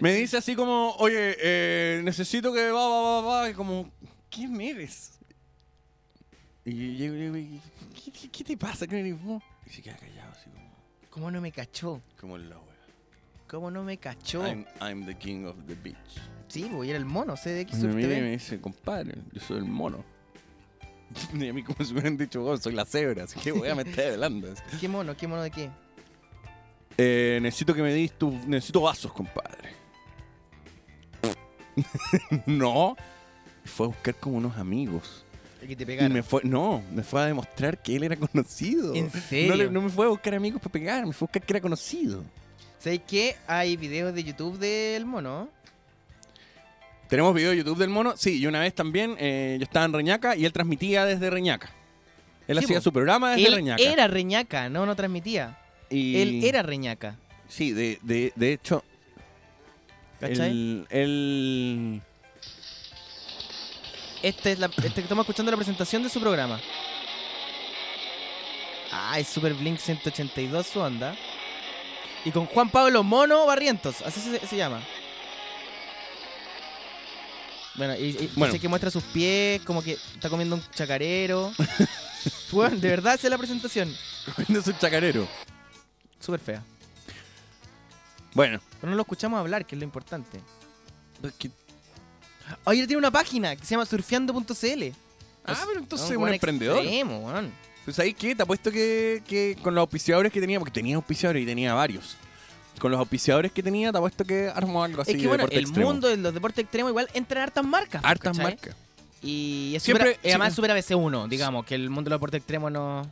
Speaker 3: Me dice así como, oye, eh, necesito que va, va, va, va. Y como, ¿quién eres? Y yo digo, y, ¿qué, qué, qué te pasa? ¿Quién eres vos? Y se queda callado así como,
Speaker 2: ¿Cómo no me cachó?
Speaker 3: como la wea.
Speaker 2: ¿Cómo no me cachó?
Speaker 3: I'm, I'm the king of the beach.
Speaker 2: Sí, pues era el mono, CDX
Speaker 3: me mira y me dice, compadre, yo soy el mono. Y a mí como si me hubieran dicho, vos soy la cebra, así que voy a me estar hablando.
Speaker 2: ¿Qué mono? ¿Qué mono de qué?
Speaker 3: Eh, necesito que me dis tu... Necesito vasos, compadre. no. Fue a buscar como unos amigos.
Speaker 2: Que te
Speaker 3: Y
Speaker 2: pegaron.
Speaker 3: me fue... No, me fue a demostrar que él era conocido.
Speaker 2: ¿En
Speaker 3: No,
Speaker 2: serio?
Speaker 3: le- no me fue a buscar amigos para pegar, me fue a buscar que era conocido.
Speaker 2: ¿Sabes qué? Hay videos de YouTube del mono.
Speaker 3: ¿Tenemos video de YouTube del mono? Sí, y una vez también eh, yo estaba en Reñaca y él transmitía desde Reñaca. Él
Speaker 2: Sí,
Speaker 3: hacía
Speaker 2: po.
Speaker 3: su programa desde
Speaker 2: Él
Speaker 3: Reñaca.
Speaker 2: era reñaca, no, no transmitía.
Speaker 3: Y-
Speaker 2: Él era reñaca.
Speaker 3: Sí, de, de, de hecho...
Speaker 2: ¿Cachai?
Speaker 3: El, el-
Speaker 2: Este es la, este que estamos escuchando la presentación de su programa. Ah, es Super Blink 182 su onda. Y con Juan Pablo Mono Barrientos, así se, se llama. Bueno, y, y
Speaker 3: Bueno.
Speaker 2: sé que muestra sus pies, como que está comiendo un chacarero. Bueno, de verdad esa es la presentación.
Speaker 3: es un chacarero.
Speaker 2: Súper fea.
Speaker 3: Bueno.
Speaker 2: Pero no lo escuchamos hablar, que es lo importante.
Speaker 3: pues que-
Speaker 2: Oye, él tiene una página que se llama surfeando.cl.
Speaker 3: Ah, pero entonces
Speaker 2: un
Speaker 3: un emprendedor.
Speaker 2: extremo, weón.
Speaker 3: Pues ahí qué, te apuesto que, que con los auspiciadores que tenía, porque tenía auspiciadores y tenía varios. Con los auspiciadores que tenía, te apuesto que armó algo así
Speaker 2: Es que
Speaker 3: de
Speaker 2: bueno, el
Speaker 3: extremo.
Speaker 2: mundo de los deportes extremos igual entra en hartas marcas.
Speaker 3: Hartas
Speaker 2: ¿cachai?
Speaker 3: marcas.
Speaker 9: Y es
Speaker 3: Siempre-
Speaker 9: super- además es super ABC1, digamos, que el mundo del deporte extremo no...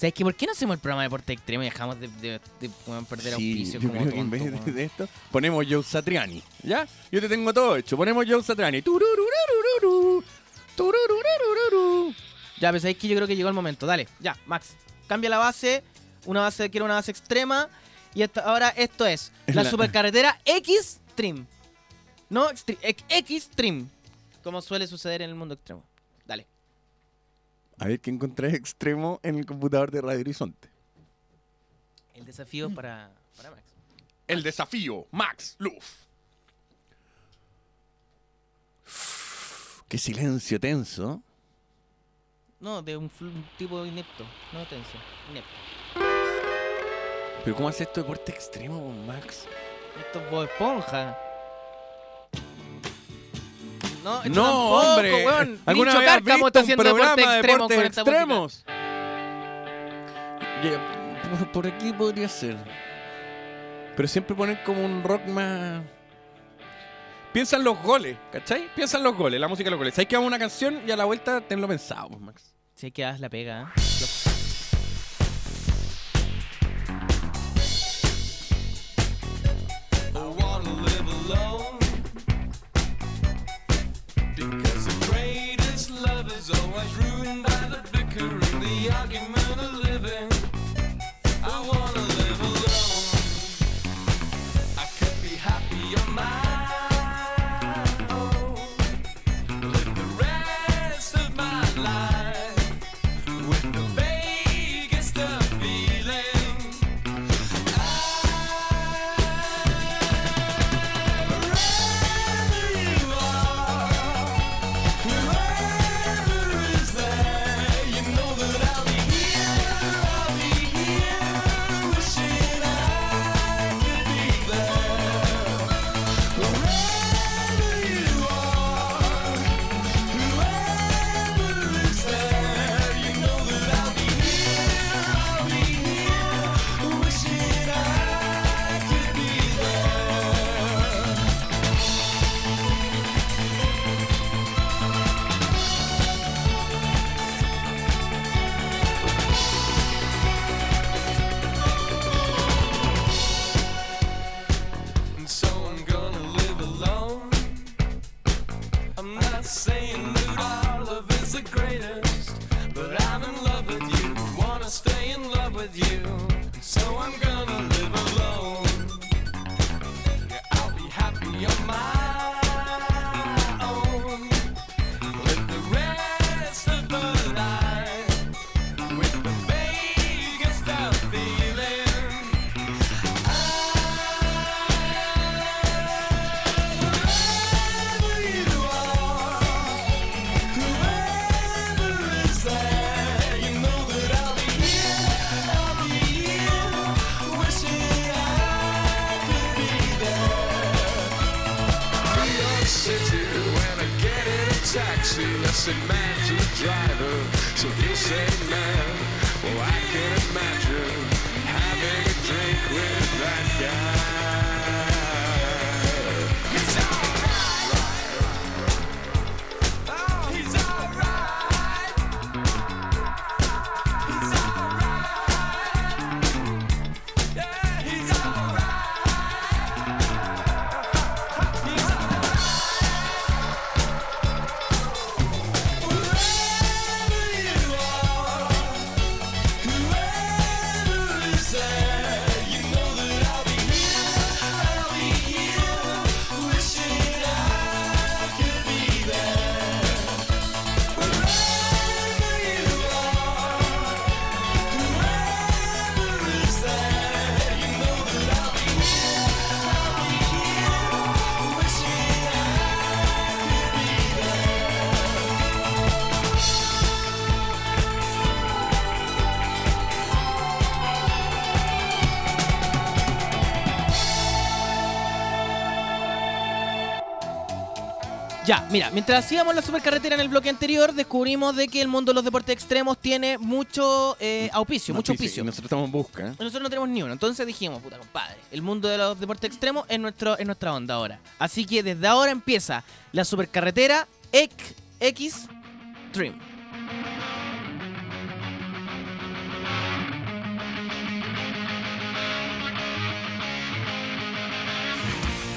Speaker 9: ¿Sabes qué? ¿Por qué no hacemos el programa de deporte extremo y dejamos de, de- de, perder
Speaker 3: Sí,
Speaker 9: auspicios
Speaker 3: yo
Speaker 9: como
Speaker 3: creo que en vez de, de esto, ponemos Joe Satriani. ¿Ya? Yo te tengo todo hecho. Ponemos Joe Satriani.
Speaker 9: Ya, pero sabéis que yo creo que llegó el momento. Dale, ya, Max. Cambia la base. Una base que era una base extrema. Y esta- ahora esto es la,
Speaker 3: La-
Speaker 9: supercarretera X-Stream. No, X-Stream. Como suele suceder en el mundo extremo.
Speaker 3: A ver qué encontré extremo en el computador de Radio Horizonte.
Speaker 9: El desafío para, para Max.
Speaker 3: El desafío, Max Luff. Qué silencio tenso.
Speaker 9: No, de un tipo inepto. No tenso. Inepto.
Speaker 3: Pero ¿cómo hace esto deporte extremo, Max?
Speaker 9: Esto es Bob Esponja. No,
Speaker 3: No,
Speaker 9: tampoco,
Speaker 3: hombre.
Speaker 9: weón.
Speaker 3: ¿Alguna
Speaker 9: Nicho
Speaker 3: vez has visto
Speaker 9: está
Speaker 3: un
Speaker 9: haciendo
Speaker 3: programa
Speaker 9: deporte
Speaker 3: de
Speaker 9: extremo
Speaker 3: deportes extremos? Por, por aquí podría ser. Pero siempre ponen como un rock más... Piensa en los goles, ¿cachai? Piensa en los goles, la música de los goles. Hay que hacer una canción y a la vuelta tenlo pensado, pues, Max.
Speaker 9: Si hay que das la pega. ¿eh? Mira, mientras hacíamos la supercarretera en el bloque anterior, descubrimos de que el mundo de los deportes extremos tiene mucho eh, auspicio, mucho auspicio.
Speaker 3: y Nosotros estamos en busca. ¿eh?
Speaker 9: Nosotros no tenemos ni uno. Entonces dijimos, puta compadre, el mundo de los deportes extremos es, nuestro, es nuestra onda ahora. Así que desde ahora empieza la supercarretera
Speaker 10: X, X Dream.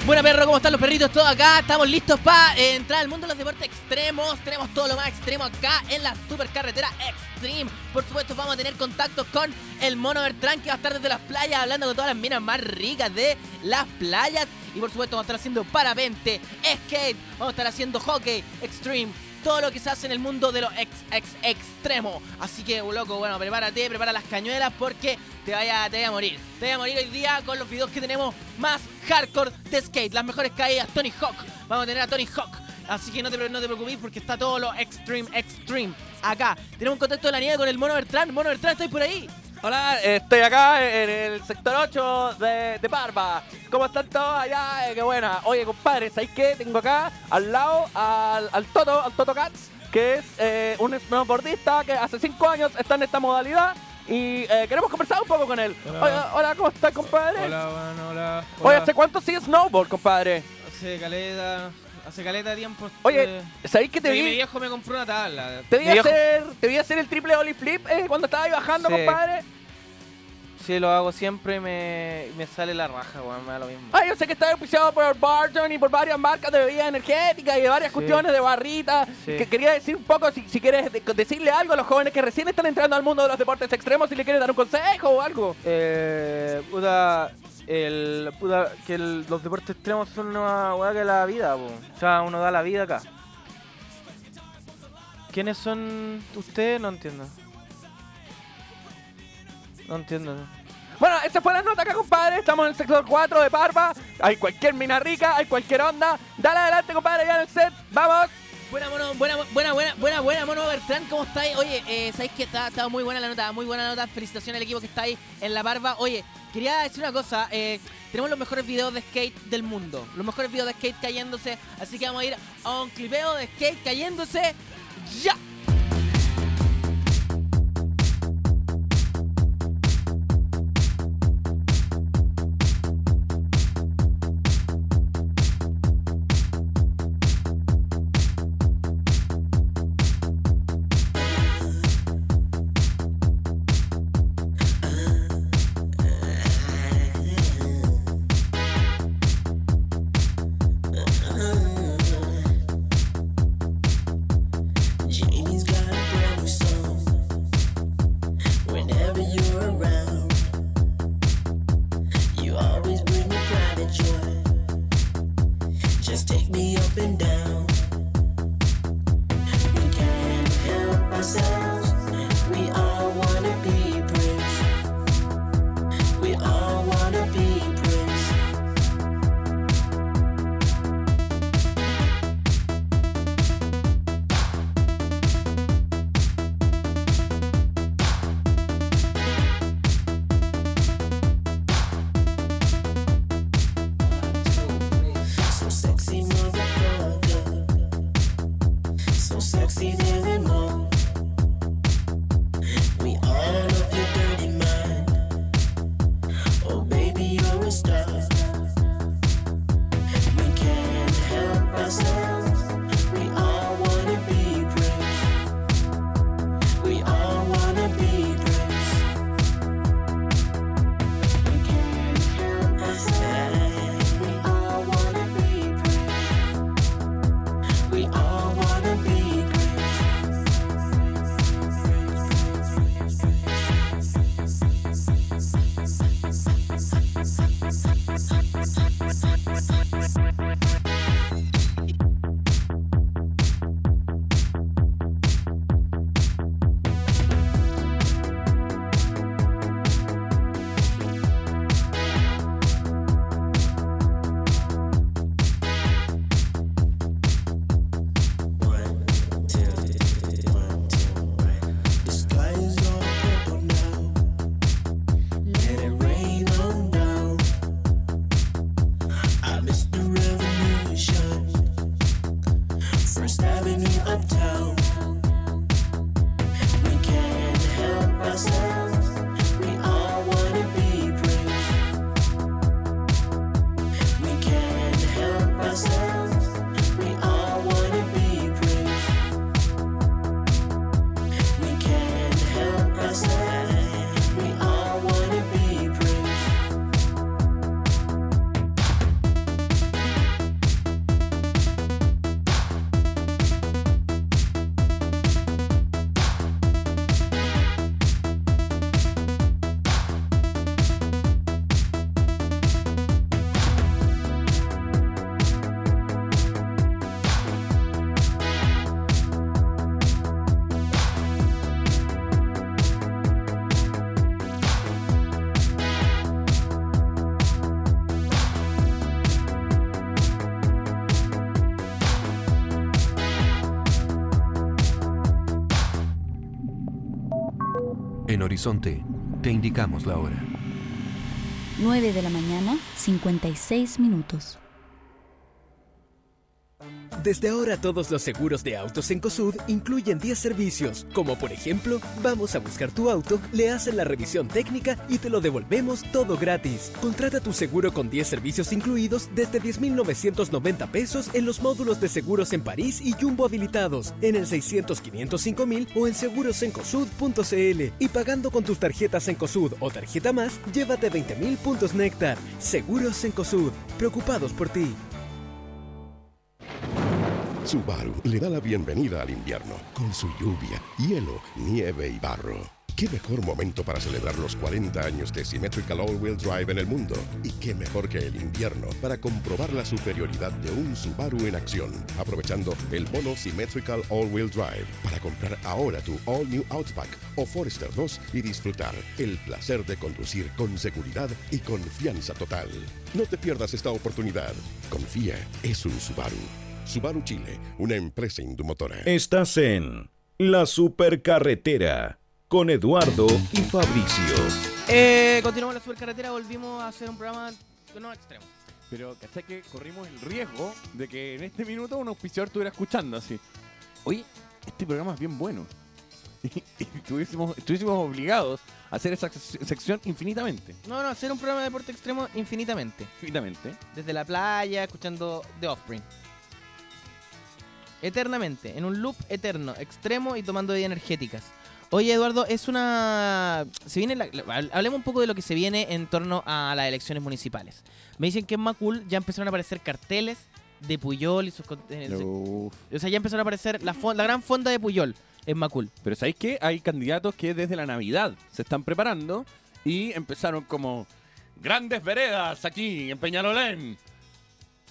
Speaker 10: Buena perro, ¿cómo están los perritos? Todos acá, estamos listos para entrar al mundo de los deportes extremos. Tenemos todo lo más extremo acá en la supercarretera Extreme. Por supuesto, vamos a tener contactos con el mono Bertrand que va a estar desde las playas hablando con todas las minas más ricas de las playas. Y por supuesto, vamos a estar haciendo parapente, skate, vamos a estar haciendo hockey extreme. Todo lo que se hace en el mundo de los ex, ex, extremo. Así que, loco, bueno, prepárate, prepara las cañuelas porque te vaya, te vaya a morir. Te vaya a morir hoy día con los videos que tenemos más hardcore de skate. Las mejores caídas, Tony Hawk. Vamos a tener a Tony Hawk. Así que no te, no te preocupes porque está todo lo extreme, extreme. Acá tenemos un contacto de la nieve con el Mono Bertrand. Mono Bertrand, ¿estás por ahí?
Speaker 3: Hola, estoy acá en el sector 8 de, de Parva. ¿Cómo están todos allá? Eh, qué buena. Oye, compadre, ¿sabéis qué? Tengo acá al lado al, al Toto, al Toto Cats, que es eh, un snowboardista que hace 5 años está en esta modalidad. Y eh, queremos conversar un poco con él.
Speaker 11: Hola.
Speaker 3: Hola, hola ¿cómo estás, compadre?
Speaker 11: Hola, bueno, hola.
Speaker 3: Oye, ¿hace cuánto sigue snowboard, compadre?
Speaker 10: Hace caleta, hace caleta de tiempo.
Speaker 3: Oye, ¿sabéis que te
Speaker 10: mi
Speaker 3: vi?
Speaker 10: viejo me compró una tabla.
Speaker 3: Te vi,
Speaker 10: Mi
Speaker 3: hacer, te vi hacer el triple ollie flip eh, cuando estabas ahí bajando,
Speaker 10: Sí.
Speaker 3: compadre.
Speaker 10: Sí, lo hago siempre y me, me sale la raja, weón, me da lo mismo.
Speaker 3: Ah, yo sé que está auspiciado por Barton y por varias marcas de bebidas energéticas y de varias
Speaker 10: Sí.
Speaker 3: cuestiones de barritas.
Speaker 10: Sí.
Speaker 3: Que quería decir un poco, si, si quieres de- decirle algo a los jóvenes que recién están entrando al mundo de los deportes extremos, si le quieres dar un consejo o algo.
Speaker 2: Eh, puta, el, puta, que los deportes extremos son una weá que la vida. O sea, uno da la vida acá. ¿Quiénes son ustedes? No entiendo. No entiendo.
Speaker 3: Bueno, esa fue la nota acá, compadre. Estamos en el sector 4 de Parva. Hay cualquier mina rica, hay cualquier onda. Dale adelante, compadre, ya en el set. ¡Vamos!
Speaker 10: Buena, mono, buena, buena, buena, buena, buena, mono Bertrand, ¿cómo estáis? Oye, eh, sabéis que está, está muy buena la nota, muy buena nota. Felicitaciones al equipo que está ahí en la barba. Oye, quería decir una cosa. eh, tenemos los mejores videos de skate del mundo. Los mejores videos de skate cayéndose. Así que vamos a ir a un clipeo de skate cayéndose. ¡Ya!
Speaker 12: Horizonte, te indicamos la hora.
Speaker 6: 9 de la mañana, 56 minutos.
Speaker 13: Desde ahora todos los seguros de autos en COSUD incluyen 10 servicios, como por ejemplo, vamos a buscar tu auto, le hacen la revisión técnica y te lo devolvemos todo gratis. Contrata tu seguro con 10 servicios incluidos desde 10.990 pesos en los módulos de seguros en París y Jumbo habilitados, en el 600 505 mil o en segurosencosud.cl y pagando con tus tarjetas en COSUD o tarjeta más, llévate 20.000 puntos Néctar. Seguros en COSUD, preocupados por ti.
Speaker 14: Subaru le da la bienvenida al invierno con su lluvia, hielo, nieve y barro. ¿Qué mejor momento para celebrar los 40 años de Symmetrical All-Wheel Drive en el mundo? ¿Y qué mejor que el invierno para comprobar la superioridad de un Subaru en acción? Aprovechando el bono Symmetrical All-Wheel Drive para comprar ahora tu All New Outback o Forester 2 y disfrutar el placer de conducir con seguridad y confianza total. No te pierdas esta oportunidad. Confía, es un Subaru. Subaru Chile, una empresa indumotora.
Speaker 1: Estás en La Supercarretera con Eduardo y Fabricio.
Speaker 2: Eh, continuamos la supercarretera, volvimos a hacer un programa no extremo.
Speaker 3: Pero, ¿cachai que corrimos el riesgo de que en este minuto un auspiciador estuviera escuchando así? Oye, este programa es bien bueno. Y, y estuviésemos, estuviésemos obligados a hacer esa sec- sección infinitamente.
Speaker 2: No, no, hacer un programa de deporte extremo infinitamente.
Speaker 3: Infinitamente.
Speaker 2: Desde la playa, escuchando The Offspring. Eternamente, en un loop eterno, extremo y tomando bebidas energéticas. Oye, Eduardo, es una. Se viene la- Hablemos un poco de lo que se viene en torno a las elecciones municipales. Me dicen que en Macul ya empezaron a aparecer carteles de Puyol y sus. eh,
Speaker 3: Uf.
Speaker 2: O sea, ya empezaron a aparecer la, fon- la gran fonda de Puyol en Macul.
Speaker 3: Pero ¿sabéis qué? Hay candidatos que desde la Navidad se están preparando y empezaron como grandes veredas aquí en Peñalolén.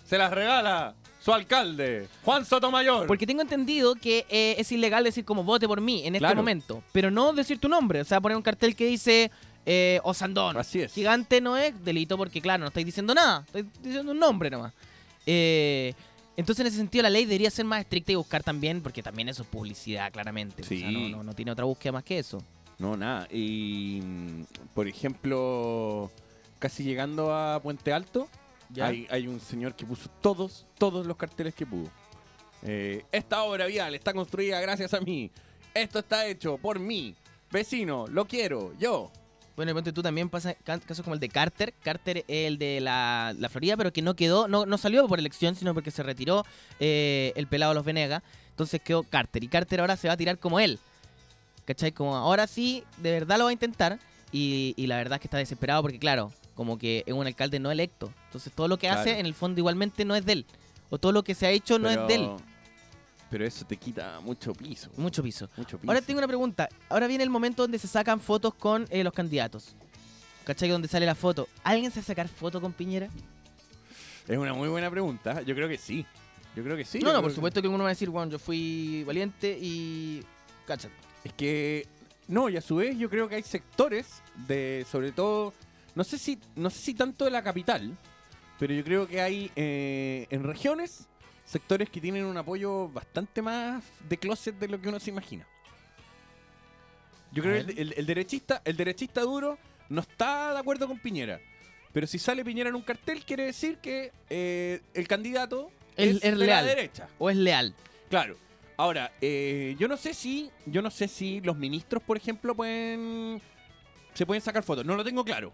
Speaker 3: Se las regala su alcalde, Juan Sotomayor.
Speaker 2: Porque tengo entendido que eh, es ilegal decir como vote por mí en este
Speaker 3: Claro.
Speaker 2: momento, pero no decir tu nombre. O sea, poner un cartel que dice eh, Osandón.
Speaker 3: Así es.
Speaker 2: Gigante no es delito porque, claro, no estáis diciendo nada, estáis diciendo un nombre nomás. Eh, entonces, en ese sentido, la ley debería ser más estricta y buscar también, porque también eso es publicidad, claramente. O sea,
Speaker 3: Sí.
Speaker 2: no, no- no tiene otra búsqueda más que eso.
Speaker 3: No, nada. Y, mm, por ejemplo, casi llegando a Puente Alto,
Speaker 2: ¿Ya?
Speaker 3: hay, hay un señor que puso todos, todos los carteles que pudo. Eh, esta obra vial está construida gracias a mí. Esto está hecho por mí. Vecino, lo quiero, yo.
Speaker 2: Bueno, y ponte tú también pasa ca- casos como el de Carter. Carter es el de la, la Florida, pero que no quedó, no, no salió por elección, sino porque se retiró eh, el pelado de los Venegas. Entonces quedó Carter. Y Carter ahora se va a tirar como él. ¿Cachai? Como ahora sí, de verdad lo va a intentar. Y, y la verdad es que está desesperado porque, claro, como que es un alcalde no electo. Entonces todo lo que hace, en el fondo, igualmente no es de él. O todo lo que se ha hecho no es de él.
Speaker 3: Pero eso te quita mucho piso.
Speaker 2: Mucho piso.
Speaker 3: Mucho piso.
Speaker 2: Ahora tengo una pregunta. Ahora viene el momento donde se sacan fotos con eh, los candidatos. ¿Cachai? Donde sale la foto. ¿Alguien se va a sacar foto con Piñera?
Speaker 3: Es una muy buena pregunta. Yo creo que sí. Yo creo que sí.
Speaker 2: no, no, por
Speaker 3: que-
Speaker 2: supuesto que uno va a decir, bueno, yo fui valiente y. Cáchate.
Speaker 3: Es que no, y a su vez yo creo que hay sectores de, sobre todo, no sé si, no sé si tanto de la capital, pero yo creo que hay eh, en regiones sectores que tienen un apoyo bastante más de closet de lo que uno se imagina. Yo creo que el, el- el derechista, el derechista duro no está de acuerdo con Piñera. Pero si sale Piñera en un cartel, quiere decir que eh, el candidato
Speaker 2: Es-
Speaker 3: es,
Speaker 2: es
Speaker 3: de
Speaker 2: leal.
Speaker 3: la derecha.
Speaker 2: O es leal.
Speaker 3: Claro. Ahora, eh, yo no sé si, yo no sé si los ministros, por ejemplo, pueden, se pueden sacar fotos. No lo tengo claro.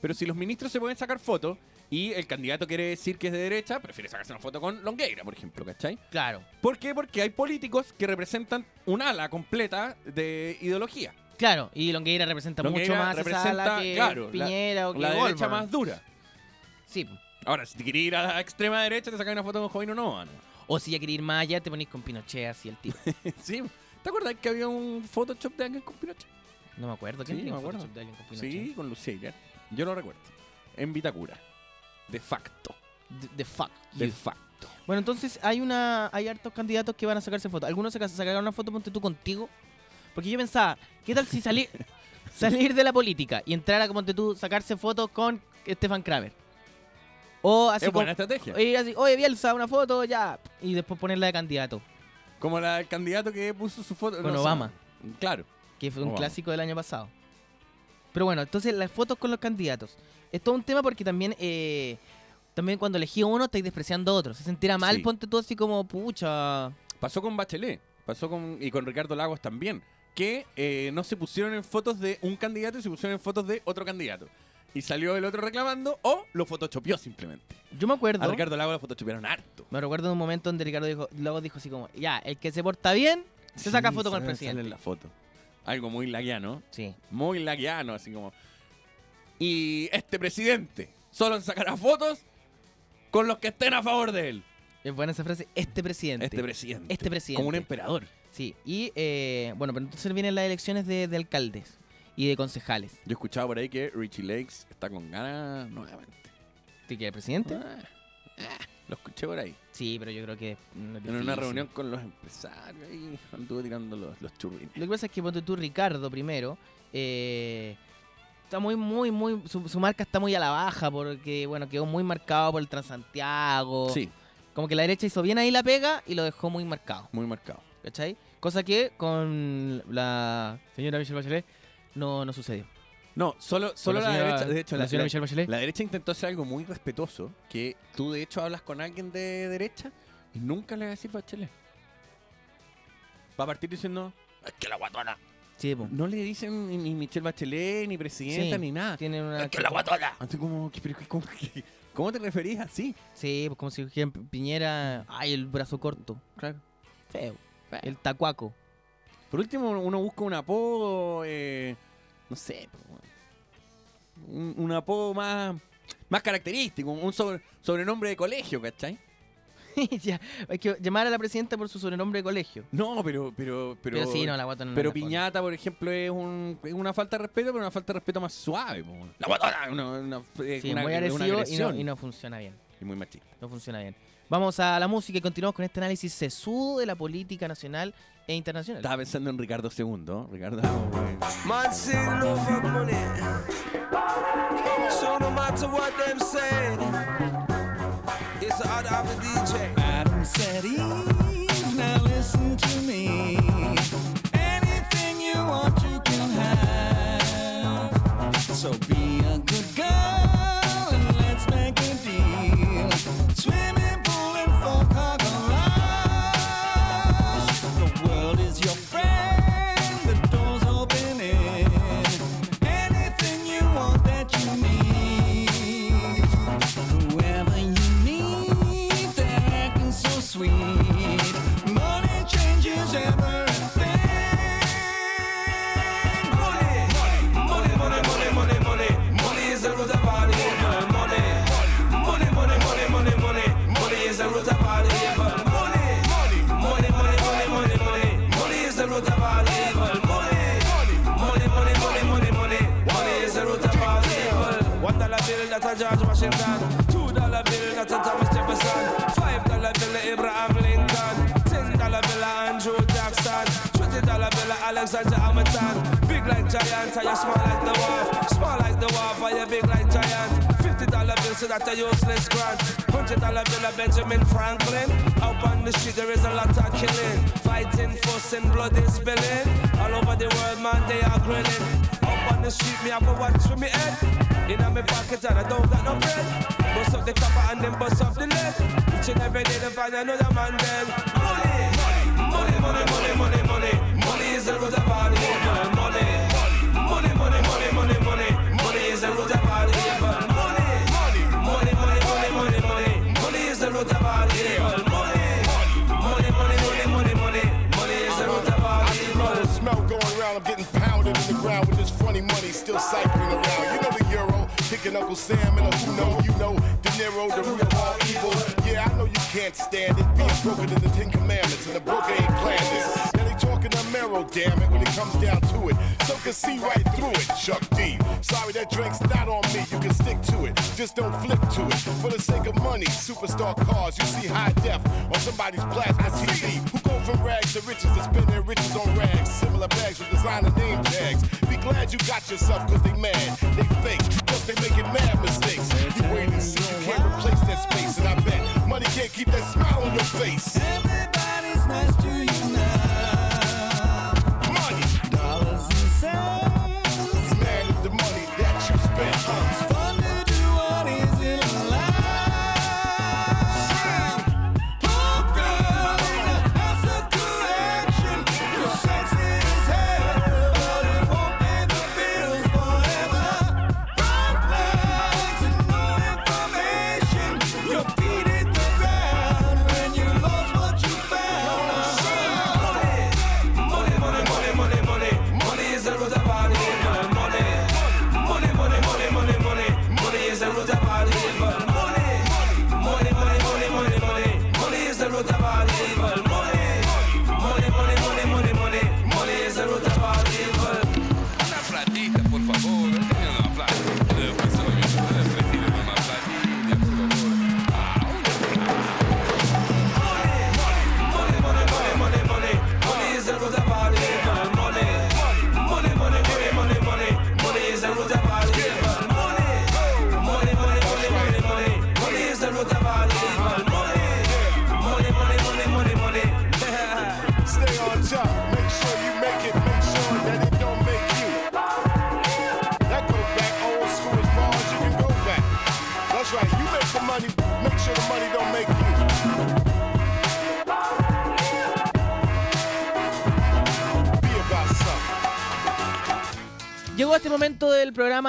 Speaker 3: Pero si los ministros se pueden sacar fotos y el candidato quiere decir que es de derecha, prefiere sacarse una foto con Longueira, por ejemplo, ¿cachai?
Speaker 2: Claro.
Speaker 3: ¿Por qué? Porque hay políticos que representan un ala completa de ideología.
Speaker 2: Claro, y Longueira representa mucho más esa
Speaker 3: representa,
Speaker 2: ala que
Speaker 3: claro, la-
Speaker 2: Piñera o que
Speaker 3: La derecha más dura.
Speaker 2: Sí.
Speaker 3: Ahora, si te quieres ir a la extrema derecha, te sacas una foto con Jovino Nova, ¿no?
Speaker 2: O si ya quería ir más allá, te ponís con Pinochet así el tipo.
Speaker 3: sí. ¿Te acuerdas que había un Photoshop de alguien con Pinochet?
Speaker 2: No me acuerdo. ¿Quién
Speaker 3: Sí,
Speaker 2: tenía un. Photoshop de alguien con Pinochet?
Speaker 3: Sí, con Lucía. Yo lo recuerdo. En Vitacura. De facto.
Speaker 2: De, de fuck.
Speaker 3: De facto.
Speaker 2: Bueno, entonces hay una hay hartos candidatos que van a sacarse fotos. Algunos se ca- sacaron una foto, ponte tú contigo. Porque yo pensaba, ¿qué tal si salir salir de la política y entrar a, ponte tú, sacarse fotos con Stefan Kramer? O así
Speaker 3: Es buena estrategia.
Speaker 2: o ir así, oye, Bielsa, una foto, ya. Y después ponerla de candidato.
Speaker 3: Como la del candidato que puso su foto.
Speaker 2: Con
Speaker 3: no.
Speaker 2: Obama.
Speaker 3: Claro.
Speaker 2: que fue un clásico del año pasado. Pero bueno, entonces las fotos con los candidatos. Es todo un tema porque también eh, también cuando elegí a uno estáis despreciando a otro. Se sentirá mal,
Speaker 3: Sí.
Speaker 2: ponte tú así como, pucha.
Speaker 3: Pasó con Bachelet, pasó con y con Ricardo Lagos también, que eh, no se pusieron en fotos de un candidato y se pusieron en fotos de otro candidato. Y salió el otro reclamando o lo photoshopeó simplemente.
Speaker 2: Yo me acuerdo.
Speaker 3: A Ricardo Lagos lo photoshopearon harto.
Speaker 2: Me recuerdo de un momento donde Ricardo dijo, luego dijo así como, ya, el que se porta bien, se saca
Speaker 3: Sí,
Speaker 2: foto con el presidente.
Speaker 3: sale en la foto. Algo muy laguiano.
Speaker 2: Sí.
Speaker 3: Muy laguiano, así como. Y este presidente solo sacará fotos con los que estén a favor de él.
Speaker 2: Es buena esa frase, este presidente.
Speaker 3: Este presidente.
Speaker 2: Este presidente.
Speaker 3: Como un emperador.
Speaker 2: Sí, y eh, bueno, pero entonces vienen las elecciones de, de alcaldes y de concejales.
Speaker 3: Yo he escuchado por ahí que Richie Lakes está con ganas nuevamente.
Speaker 2: ¿De qué, presidente?
Speaker 3: Ah, ah, lo escuché por ahí.
Speaker 2: Sí, pero yo creo que no es
Speaker 3: En una reunión con los empresarios y anduvo tirando los, los churrines.
Speaker 2: Lo que pasa es que ponte tú, Ricardo, primero, eh, está muy, muy, muy. Su, su marca está muy a la baja porque, bueno, quedó muy marcado por el Transantiago.
Speaker 3: Sí,
Speaker 2: Como que la derecha hizo bien ahí la pega y lo dejó muy marcado.
Speaker 3: muy marcado.
Speaker 2: ¿Cachai? Cosa que con la señora Michelle Bachelet no, no sucedió.
Speaker 3: No, solo, solo la,
Speaker 2: señora-
Speaker 3: derecha. De hecho,
Speaker 2: la
Speaker 3: la, la-
Speaker 2: Michelle Bachelet.
Speaker 3: la derecha intentó hacer algo muy respetuoso. Que tú, de hecho, hablas con alguien de derecha y nunca le vas a decir Bachelet. Va a partir diciendo. Es que la guatona.
Speaker 2: Sí, po.
Speaker 3: No le dicen ni, Michelle Bachelet, ni presidenta,
Speaker 2: Sí,
Speaker 3: ni nada.
Speaker 2: Tiene una.
Speaker 3: Es que la guatona. Así como, ¿qué- pero qué- ¿cómo, te referís así?
Speaker 2: Sí, pues como si Piñera. Ay, el brazo corto.
Speaker 3: Claro.
Speaker 2: Feo. El tacuaco.
Speaker 3: Por último, uno busca un apodo, eh, no sé, po, un, un apodo más, más característico, un sobre- sobrenombre de colegio, ¿cachai?
Speaker 2: ya, hay que llamar a la presidenta por su sobrenombre de colegio.
Speaker 3: No, pero, pero, pero,
Speaker 2: Pero sí, no, la guatona no
Speaker 3: pero
Speaker 2: forma.
Speaker 3: piñata, por ejemplo, es, un, es una falta de respeto, pero una falta de respeto más suave. po. La guatona, una, una,
Speaker 2: Sí,
Speaker 3: una-
Speaker 2: muy agresivo y no, y no funciona bien.
Speaker 3: Y muy machista.
Speaker 2: No funciona bien. Vamos a la música y continuamos con este análisis sesudo de la política nacional e internacional.
Speaker 3: Estaba pensando en Ricardo II. Ricardo, eh,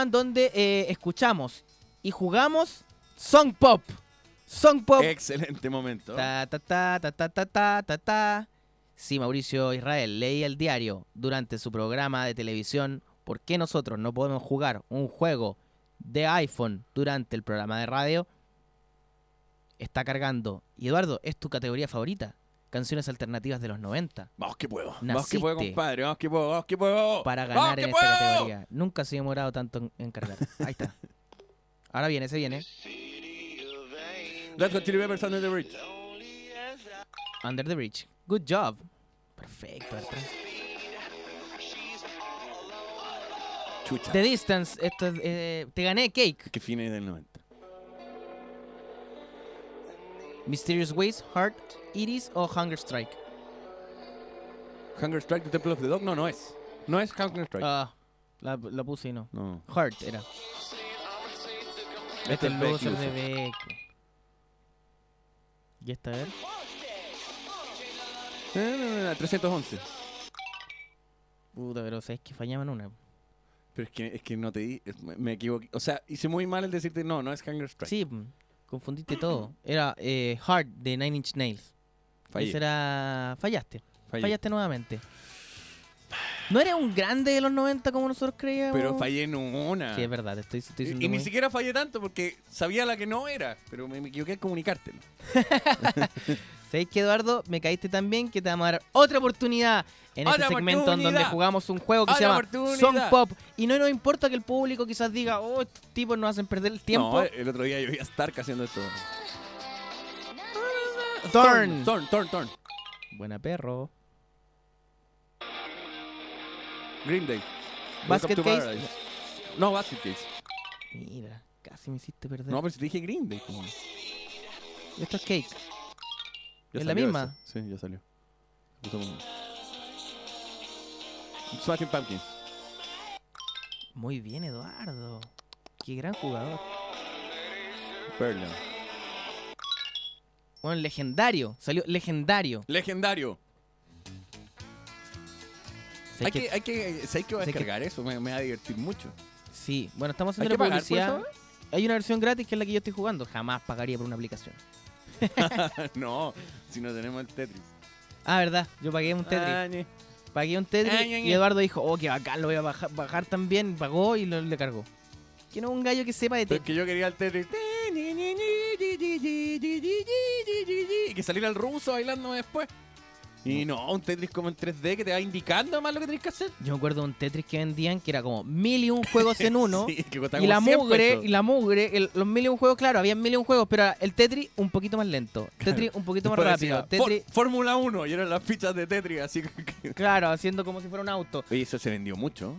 Speaker 2: programa en donde eh, escuchamos y jugamos Song Pop. Song Pop.
Speaker 3: Excelente momento.
Speaker 2: Ta, ta, ta, ta, ta, ta, ta, ta, ta. Sí, Mauricio Israel leía el diario durante su programa de televisión ¿Por qué nosotros no podemos jugar un juego de iPhone durante el programa de radio? Está cargando. Y Eduardo, ¿es tu categoría favorita? Canciones alternativas de los 90.
Speaker 3: Vamos que puedo. Vamos que puedo,
Speaker 2: Naciste
Speaker 3: compadre. Vamos que puedo. Vamos que puedo.
Speaker 2: Para
Speaker 3: ¡Vamos
Speaker 2: ganar en esta
Speaker 3: puedo!
Speaker 2: categoría. Nunca se ha demorado tanto en, en cargar. Ahí está. Ahora viene, se viene.
Speaker 3: Let's go to the Peppers Under the Bridge.
Speaker 2: Under the Bridge. Good job. Perfecto.
Speaker 3: Chucha.
Speaker 2: The Distance. Esto eh, te gané Cake.
Speaker 3: Que fines del 90.
Speaker 2: Mysterious Ways, Heart, Iris o Hunger Strike.
Speaker 3: Hunger Strike, The Temple of the Dog. No, no es. No es Hunger Strike.
Speaker 2: Ah, la, la puse y no.
Speaker 3: no.
Speaker 2: Heart era.
Speaker 3: Este
Speaker 2: Este
Speaker 3: es
Speaker 2: loser de. Beck. ¿Y esta a ver?
Speaker 3: Eh, 311.
Speaker 2: Puta, pero sabes que fallaban una.
Speaker 3: Pero es que, es que no te di. Me equivoqué. O sea, hice muy mal el decirte no, no es Hunger Strike.
Speaker 2: Sí, mm, confundiste todo. Era eh, Heart de Nine Inch Nails.
Speaker 3: Fallé.
Speaker 2: Era... Fallaste.
Speaker 3: Fallé.
Speaker 2: Fallaste nuevamente. ¿No eres un grande de los 90 como nosotros creíamos?
Speaker 3: Pero fallé en una.
Speaker 2: Sí, es verdad, estoy, estoy
Speaker 3: Y, ni siquiera fallé tanto porque sabía la que no era. Pero me, me equivoqué al comunicártelo.
Speaker 2: ¿Sabéis que Eduardo? Me caíste tan bien que te vamos a dar otra oportunidad en este
Speaker 3: ¡Otra
Speaker 2: segmento en donde jugamos un juego que se
Speaker 3: ¡Otra
Speaker 2: llama! Song Pop. Y no nos importa que el público quizás diga, oh, estos tipos nos hacen perder el tiempo.
Speaker 3: No, el otro día yo vi a Stark haciendo esto.
Speaker 2: Thorn.
Speaker 3: Thorn, Thorn, Thorn.
Speaker 2: Buena perro.
Speaker 3: Green Day.
Speaker 2: Basket Case.
Speaker 3: Paradise. No, Basket Case.
Speaker 2: Mira, casi me hiciste perder.
Speaker 3: No, pero si te dije Green Day. como-
Speaker 2: Esto es Cake. ¿Es la misma?
Speaker 3: Sí, ya salió. Smashing Pumpkins.
Speaker 2: Muy bien, Eduardo. Qué gran jugador.
Speaker 3: Perla.
Speaker 2: Bueno, legendario. Salió legendario.
Speaker 3: Legendario. Hay
Speaker 2: que-
Speaker 3: que, hay que, ¿sabes que voy a
Speaker 2: sé que-
Speaker 3: descargar eso? Me, me va a divertir mucho.
Speaker 2: Sí, bueno, estamos
Speaker 3: ¿Hay
Speaker 2: haciendo la publicidad. Hay una versión gratis que es la que yo estoy jugando. Jamás pagaría por una aplicación.
Speaker 3: no, si no tenemos el Tetris.
Speaker 2: Ah, verdad. Yo pagué un Tetris.
Speaker 3: Ah.
Speaker 2: Pagué un Tetris
Speaker 3: Ah,
Speaker 2: y. Eduardo dijo, oh, qué bacán, lo voy a bajar, bajar también. Pagó y lo, le cargó. Que no es un gallo que sepa de
Speaker 3: Pero es
Speaker 2: Tetris.
Speaker 3: que yo quería el Tetris. Y que saliera el ruso bailando después. Y no, un Tetris como en 3D que te va indicando más lo que tenés que hacer.
Speaker 2: Yo me acuerdo de un Tetris que vendían que era como mil y un juegos en uno.
Speaker 3: Sí, que costaba
Speaker 2: y la
Speaker 3: como 100
Speaker 2: mugre, y la mugre, los mil y un juegos, claro, había mil y un juegos, pero el Tetris un poquito más lento. Tetris un poquito más rápido. Tetris,
Speaker 3: "For- Fórmula 1 y eran las fichas de Tetris, así que...
Speaker 2: claro, haciendo como si fuera un auto.
Speaker 3: Oye, eso se vendió mucho.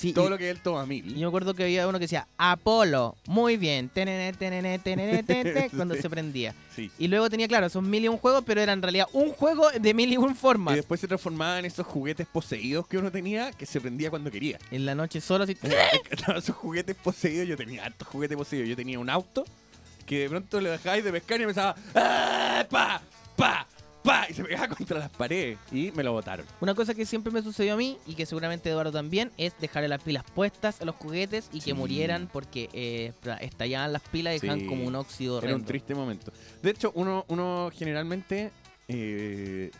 Speaker 2: Sí,
Speaker 3: Todo
Speaker 2: y-
Speaker 3: lo que él toma
Speaker 2: Y
Speaker 3: mil.
Speaker 2: yo me acuerdo que había uno que decía Apolo, muy bien, tenene, tenene, tenene, tenene, cuando se prendía.
Speaker 3: Sí.
Speaker 2: Y luego tenía, claro, esos mil y un juegos, pero era en realidad un juego de mil y un
Speaker 3: Y
Speaker 2: formas.
Speaker 3: después se transformaba en esos juguetes poseídos que uno tenía que se prendía cuando quería.
Speaker 2: En la noche solo así.
Speaker 3: esos juguetes poseídos, yo tenía hartos juguetes poseídos. Yo tenía un auto que de pronto le dejáis de pescar y empezaba ¡Ah, pa! ¡pa! ¡Pa! Y se pegaba contra las paredes y me lo botaron.
Speaker 2: Una cosa que siempre me sucedió a mí y que seguramente Eduardo también es dejarle las pilas puestas a los juguetes y que murieran porque eh, estallaban las pilas y dejaban
Speaker 3: Sí.
Speaker 2: como un óxido
Speaker 3: Era un
Speaker 2: horrendo.
Speaker 3: triste momento. De hecho, uno, uno generalmente eh,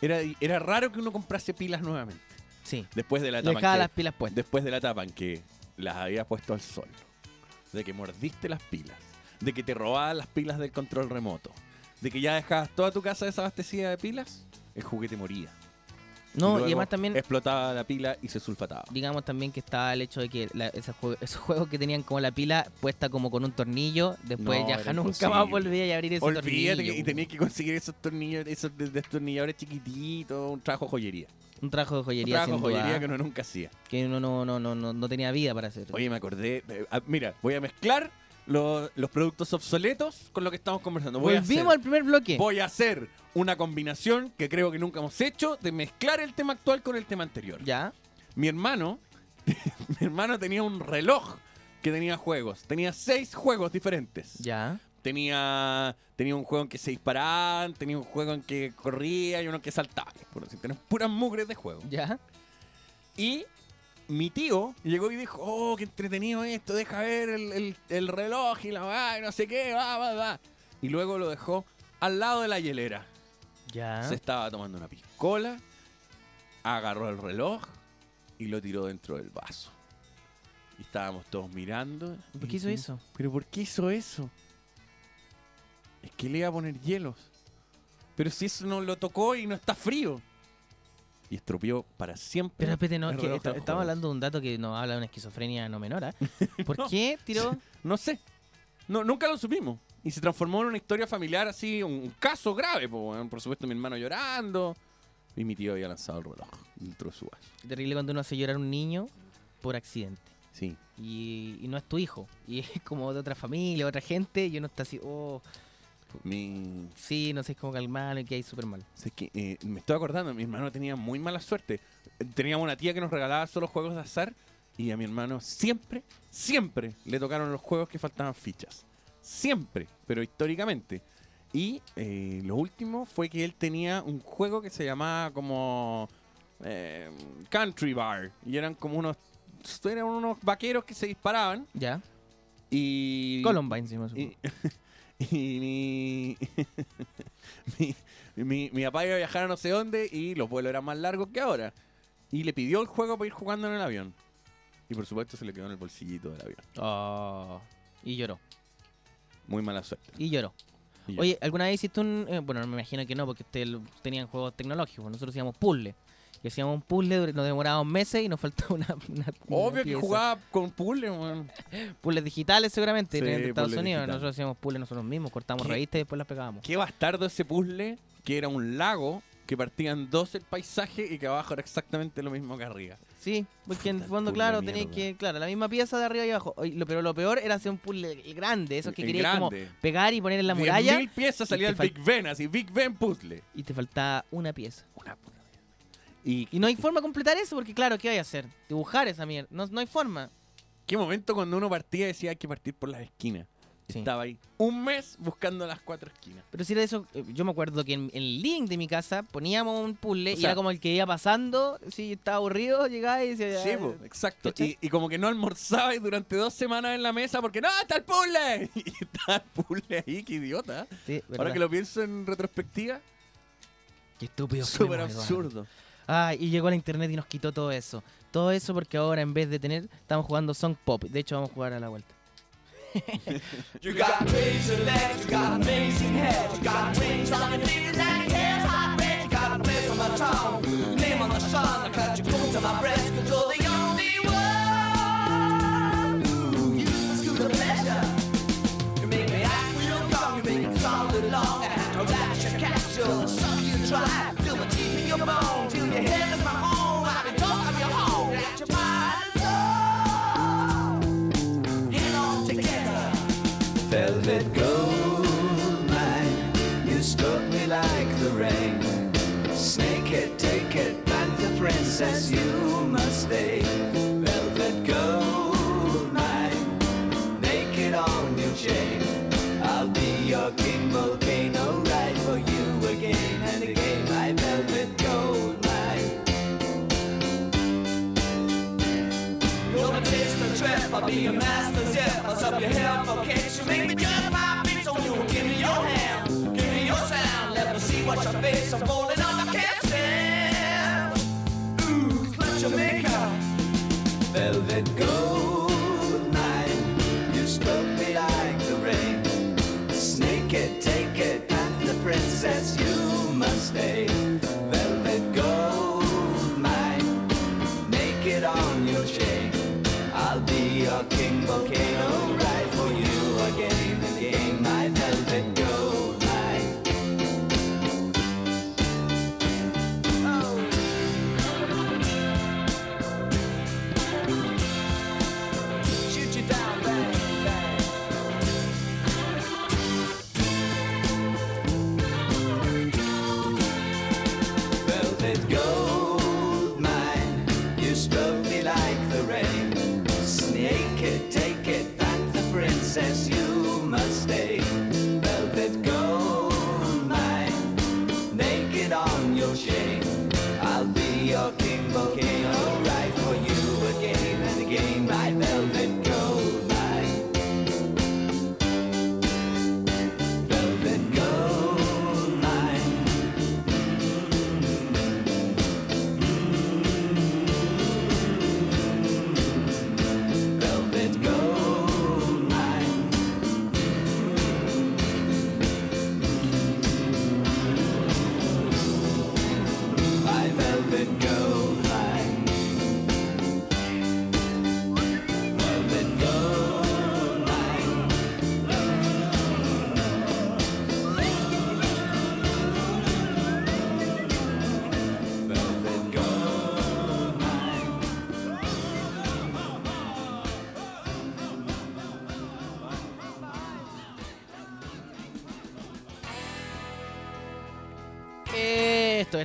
Speaker 3: era, era raro que uno comprase pilas nuevamente.
Speaker 2: Sí.
Speaker 3: Después de la etapa en
Speaker 2: dejaba
Speaker 3: que-
Speaker 2: las pilas puestas.
Speaker 3: Después de la etapa en que las había puesto al sol, de que mordiste las pilas, de que te robaban las pilas del control remoto, de que ya dejabas toda tu casa desabastecida de pilas, el juguete moría.
Speaker 2: No, y,
Speaker 3: luego
Speaker 2: además también
Speaker 3: explotaba la pila y se sulfataba.
Speaker 2: digamos también que estaba el hecho de que la- esos, juegos, esos juegos que tenían como la pila puesta como con un tornillo, después
Speaker 3: No,
Speaker 2: ya nunca
Speaker 3: imposible.
Speaker 2: más volví a abrir ese
Speaker 3: Olvídate
Speaker 2: tornillo.
Speaker 3: que- y tenías que conseguir esos tornillos, esos des- destornilladores chiquititos, un trabajo de joyería.
Speaker 2: Un trabajo de
Speaker 3: Un
Speaker 2: joyería,
Speaker 3: trabajo de joyería
Speaker 2: duda,
Speaker 3: que uno nunca hacía.
Speaker 2: que uno no, no, no, no, no tenía vida para hacer.
Speaker 3: Oye, me acordé. eh, ah, mira, voy a mezclar los, los productos obsoletos con lo que estamos conversando. Voy a
Speaker 2: Volvimos
Speaker 3: hacer-
Speaker 2: al primer bloque.
Speaker 3: Voy a hacer una combinación que creo que nunca hemos hecho de mezclar el tema actual con el tema anterior.
Speaker 2: Ya.
Speaker 3: Mi hermano, mi hermano tenía un reloj que tenía juegos. Tenía seis juegos diferentes.
Speaker 2: Ya.
Speaker 3: Tenía, tenía un juego en que se disparaban, tenía un juego en que corría y uno que saltaba. Por decir, tenés puras mugres de juego.
Speaker 2: Ya.
Speaker 3: Y mi tío llegó y dijo, oh, qué entretenido esto, deja ver el, el- el reloj y la va, y no sé qué, va, va, va. Y luego lo dejó al lado de la hielera.
Speaker 2: Ya.
Speaker 3: Se estaba tomando una piscola, agarró el reloj y lo tiró dentro del vaso. Y estábamos todos mirando.
Speaker 2: ¿Por qué hizo eso?
Speaker 3: ¿Pero por qué hizo eso? Es que le iba a poner hielos. Pero si eso no lo tocó y no está frío. Y estropeó para siempre.
Speaker 2: Pero espérate, no, que estamos hablando de un dato que nos habla de una esquizofrenia no menor. ¿ah? ¿Por
Speaker 3: No.
Speaker 2: qué tiró?
Speaker 3: No sé. No, nunca lo supimos. Y se transformó en una historia familiar así, un, un caso grave. po. Por supuesto, mi hermano llorando. Y mi tío había lanzado el reloj dentro de su vaso.
Speaker 2: Terrible cuando uno hace llorar a un niño por accidente.
Speaker 3: Sí.
Speaker 2: Y, y no es tu hijo. Y es como de otra familia, otra gente. Y uno está así, oh,
Speaker 3: Mi,
Speaker 2: sí, no sé cómo calmarlo y que hay súper mal.
Speaker 3: que, eh, me estoy acordando, mi hermano tenía muy mala suerte. Teníamos una tía que nos regalaba solo juegos de azar. Y a mi hermano siempre, siempre le tocaron los juegos que faltaban fichas. Siempre, pero históricamente. Y eh, lo último fue que él tenía un juego que se llamaba como eh, Country Bar. Y eran como unos. Eran unos vaqueros que se disparaban.
Speaker 2: Ya.
Speaker 3: Y.
Speaker 2: Columbine, sí, más
Speaker 3: y. y mi, mi, mi, mi papá iba a viajar a no sé dónde y los vuelos eran más largos que ahora. Y le pidió el juego para ir jugando en el avión. Y por supuesto se le quedó en el bolsillito del avión.
Speaker 2: Oh, y lloró.
Speaker 3: Muy mala suerte.
Speaker 2: Y lloró.
Speaker 3: Y
Speaker 2: Oye, ¿alguna vez hiciste un...? eh, bueno, me imagino que no, porque ustedes tenían juegos tecnológicos. Nosotros hacíamos puzzle. Y hacíamos un puzzle, nos demorábamos meses y nos faltaba una, una- una
Speaker 3: Obvio que jugaba con puzzle, weón.
Speaker 2: Puzzles digitales seguramente,
Speaker 3: Sí,
Speaker 2: en Estados
Speaker 3: puzzles
Speaker 2: Unidos. Nosotros hacíamos puzzles nosotros mismos, cortamos
Speaker 3: ¿Qué?
Speaker 2: revistas y después las pegábamos.
Speaker 3: Qué bastardo ese puzzle, que era un lago, que partían dos el paisaje y que abajo era exactamente lo mismo que arriba.
Speaker 2: Sí, porque en el fondo,
Speaker 3: puzzle
Speaker 2: claro,
Speaker 3: de mierda.
Speaker 2: que, claro, la misma pieza de arriba y abajo. Lo- pero lo peor era hacer un puzzle grande, esos que querías como pegar y poner en la
Speaker 3: 10.000
Speaker 2: muralla.
Speaker 3: piezas
Speaker 2: y
Speaker 3: salía el Big Ben, así, Big Ben puzzle.
Speaker 2: Y te faltaba una pieza.
Speaker 3: Una mierda. Y
Speaker 2: Y no hay forma de completar eso, porque claro, ¿qué hay a hacer? Dibujar esa mierda. No, no hay forma.
Speaker 3: qué momento cuando uno partía decía hay que partir por las esquinas.
Speaker 2: Sí.
Speaker 3: Estaba ahí un mes buscando las cuatro esquinas.
Speaker 2: Pero si era eso, eh, yo me acuerdo que en, en el link de mi casa poníamos un puzzle
Speaker 3: O
Speaker 2: y era como el que iba pasando, si estaba aburrido, llegaba y decía...
Speaker 3: Sí,
Speaker 2: "Ah".
Speaker 3: po, exacto. Y, y como que no almorzaba y durante dos semanas en la mesa porque ¡No, está el puzzle! Y está el puzzle ahí, qué idiota.
Speaker 2: Sí,
Speaker 3: Ahora que lo pienso en retrospectiva,
Speaker 2: Qué estúpido.
Speaker 3: súper
Speaker 2: Eduardo. Ah, y llegó la internet y nos quitó todo eso. Todo eso porque ahora en vez de tener, estamos jugando Song Pop. De hecho, vamos a jugar a la vuelta.
Speaker 9: You got crazy legs, you got amazing head, you got wings on your fingers and hair's hot red. You got a place on my tongue, name on the sun. I cut your coat to my breast, cause you're the only one who uses to the pleasure. You make me act real dumb, you make it solid long. And I'll dash your capsule, suck you dry, feel the teeth in your bone, Hey. I'll be your master's yeah. Buzz up your hair for kicks, you make me jump my feet so you give me your hand, give me your sound. Let me see what your face, I'm falling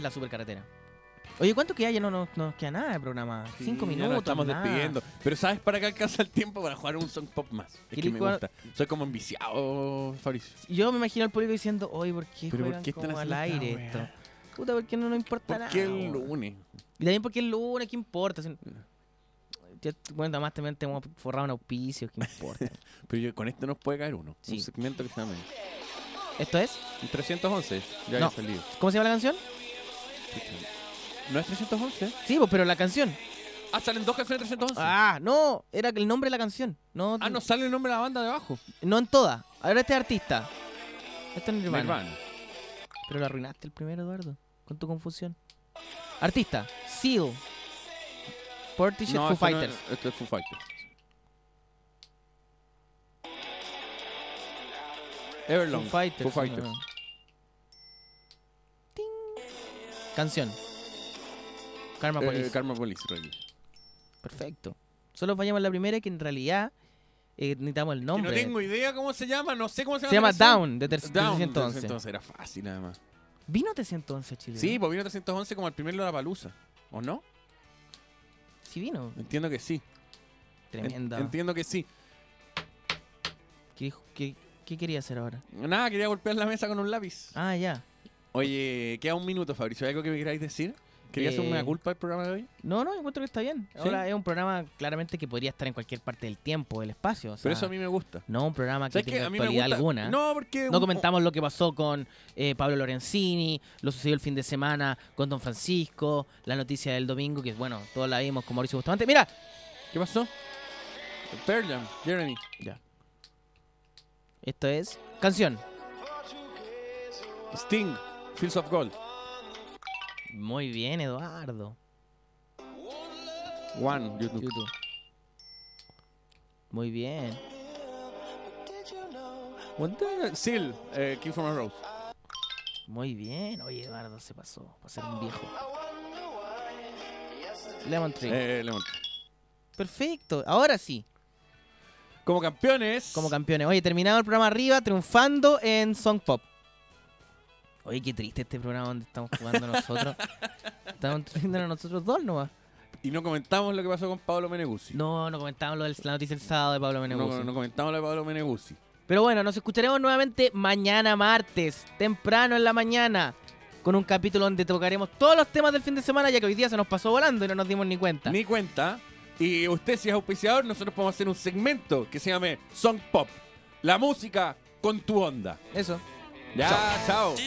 Speaker 2: la supercarretera. Oye, ¿cuánto queda? Ya no nos, no queda nada de programa. Cinco
Speaker 3: Sí, ya
Speaker 2: minutos.
Speaker 3: nos estamos
Speaker 2: nada.
Speaker 3: despidiendo. Pero ¿sabes para qué alcanza el tiempo? Para jugar un song pop más. Es que
Speaker 2: ¿Queréis
Speaker 3: me
Speaker 2: jugar?
Speaker 3: gusta. Soy como enviciado, Fabricio.
Speaker 2: Yo me imagino al público diciendo, oye, ¿por qué
Speaker 3: Pero ¿por
Speaker 2: juegan
Speaker 3: qué
Speaker 2: como al aire esto? Puta, porque no nos importa
Speaker 3: ¿Por
Speaker 2: nada.
Speaker 3: qué el lunes?
Speaker 2: Y también porque el lunes, ¿qué importa? Bueno, además también te hemos forrado un auspicio, ¿qué importa?
Speaker 3: Pero yo- con esto nos puede caer uno.
Speaker 2: Sí.
Speaker 3: Un segmento que se llama
Speaker 2: ¿Esto es?
Speaker 3: un 311. Ya
Speaker 2: No.
Speaker 3: había salido.
Speaker 2: ¿Cómo se llama la canción?
Speaker 3: ¿No es 311?
Speaker 2: Sí, pues, pero la canción.
Speaker 3: Ah, salen dos canciones de 311.
Speaker 2: Ah, no, era el nombre de la canción. No,
Speaker 3: Ah, no sale el nombre de la banda debajo.
Speaker 2: no en todas. Ahora este es artista. Este es Nirvana.
Speaker 3: Nirvana.
Speaker 2: Pero lo arruinaste el primero, Eduardo, con tu confusión. Artista, Seal. Portishead
Speaker 3: No,
Speaker 2: Foo
Speaker 3: esto no
Speaker 2: Fighters.
Speaker 3: es- esto es Foo Fighters. Everlong.
Speaker 2: Foo Fighters.
Speaker 3: Foo Fighters.
Speaker 2: no. Canción. Karma
Speaker 3: Eh,
Speaker 2: Police.
Speaker 3: Karma Police, Reyes.
Speaker 2: Perfecto. Solo fallamos en la primera que en realidad eh, necesitamos el
Speaker 3: Que
Speaker 2: nombre.
Speaker 3: no tengo idea cómo se llama, no sé cómo se llama.
Speaker 2: Se llama. Down, de de
Speaker 3: Down,
Speaker 2: 311.
Speaker 3: 311, era fácil además.
Speaker 2: ¿Vino 311 a Chile?
Speaker 3: Sí, pues vino 311 como el primer Lollapalooza. ¿O no?
Speaker 2: Sí vino.
Speaker 3: Entiendo que sí. En-
Speaker 2: Tremenda.
Speaker 3: entiendo que sí.
Speaker 2: ¿Qué, qué, qué quería hacer ahora?
Speaker 3: Nada, quería golpear la mesa con un lápiz.
Speaker 2: Ah, ya.
Speaker 3: Oye, queda un minuto, Fabricio. ¿Hay algo que me queráis decir? ¿Quería hacer
Speaker 2: Eh,
Speaker 3: una culpa del programa de hoy?
Speaker 2: No, no, encuentro que está bien.
Speaker 3: ¿Sí?
Speaker 2: Ahora es un programa claramente que podría estar en cualquier parte del tiempo, del espacio. o sea,
Speaker 3: Pero eso a mí me gusta.
Speaker 2: No un programa que tenga actualidad alguna.
Speaker 3: No, porque...
Speaker 2: No
Speaker 3: un-
Speaker 2: comentamos lo que pasó con eh, Pablo Lorenzini, lo sucedió el fin de semana con Don Francisco, la noticia del domingo, que bueno, todos la vimos con Mauricio Bustamante. Mira,
Speaker 3: ¿Qué pasó? Pearl Jam, Jeremy.
Speaker 2: Ya. esto es canción.
Speaker 3: Sting, Fields of Gold.
Speaker 2: Muy bien, Eduardo.
Speaker 3: One, YouTube.
Speaker 2: YouTube. Muy bien.
Speaker 3: Seal, eh, King from a Rose.
Speaker 2: Muy bien. Oye, Eduardo se pasó para ser un viejo. Lemon Tree.
Speaker 3: Eh, Lemon.
Speaker 2: Perfecto. Ahora sí.
Speaker 3: Como campeones.
Speaker 2: Como campeones. Oye, terminado el programa arriba, triunfando en Song Pop. Oye, qué triste este programa donde estamos jugando nosotros. estamos teniendo nosotros dos nomás.
Speaker 3: Y no comentamos lo que pasó con Pablo Meneguzzi.
Speaker 2: No, no comentamos lo de la noticia del sábado de Pablo Meneguzzi.
Speaker 3: No, no comentamos lo de Pablo Meneguzzi.
Speaker 2: Pero bueno, nos escucharemos nuevamente mañana martes, temprano en la mañana, con un capítulo donde tocaremos todos los temas del fin de semana, ya que hoy día se nos pasó volando y no nos dimos ni cuenta.
Speaker 3: Ni cuenta. Y usted, si es auspiciador, nosotros podemos hacer un segmento que se llame Song Pop. La música con tu onda.
Speaker 2: Eso.
Speaker 3: Ya, chao.
Speaker 15: Do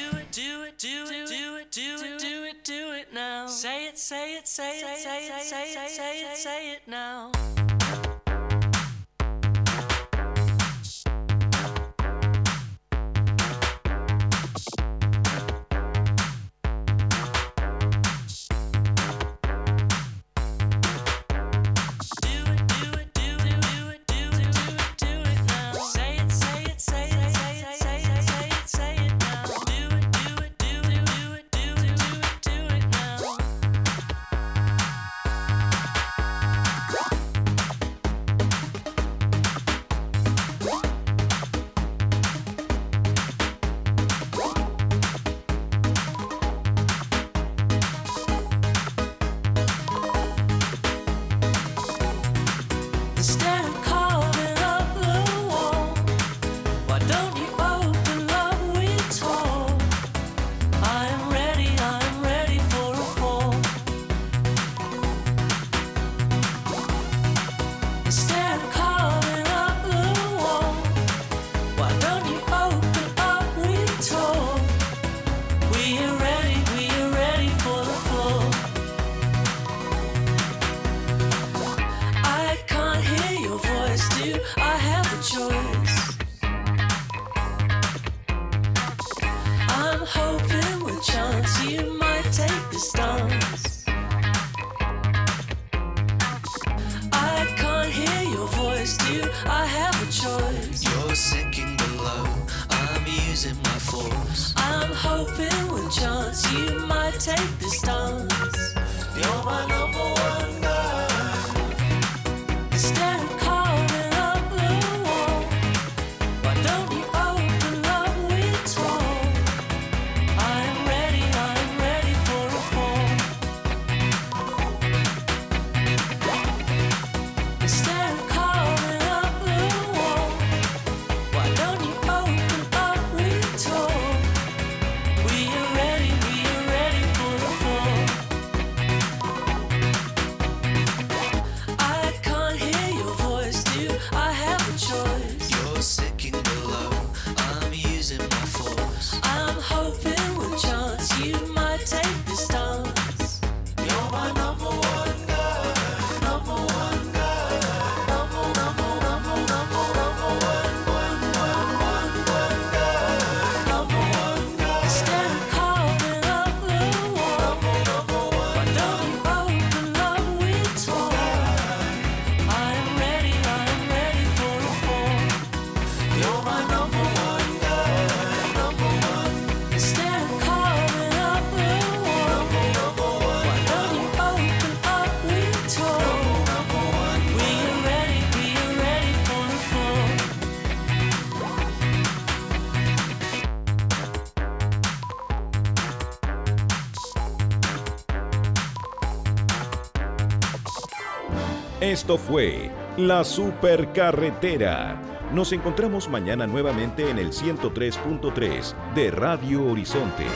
Speaker 1: Esto fue La Supercarretera. Nos encontramos mañana nuevamente en el 103.3 de Radio Horizonte.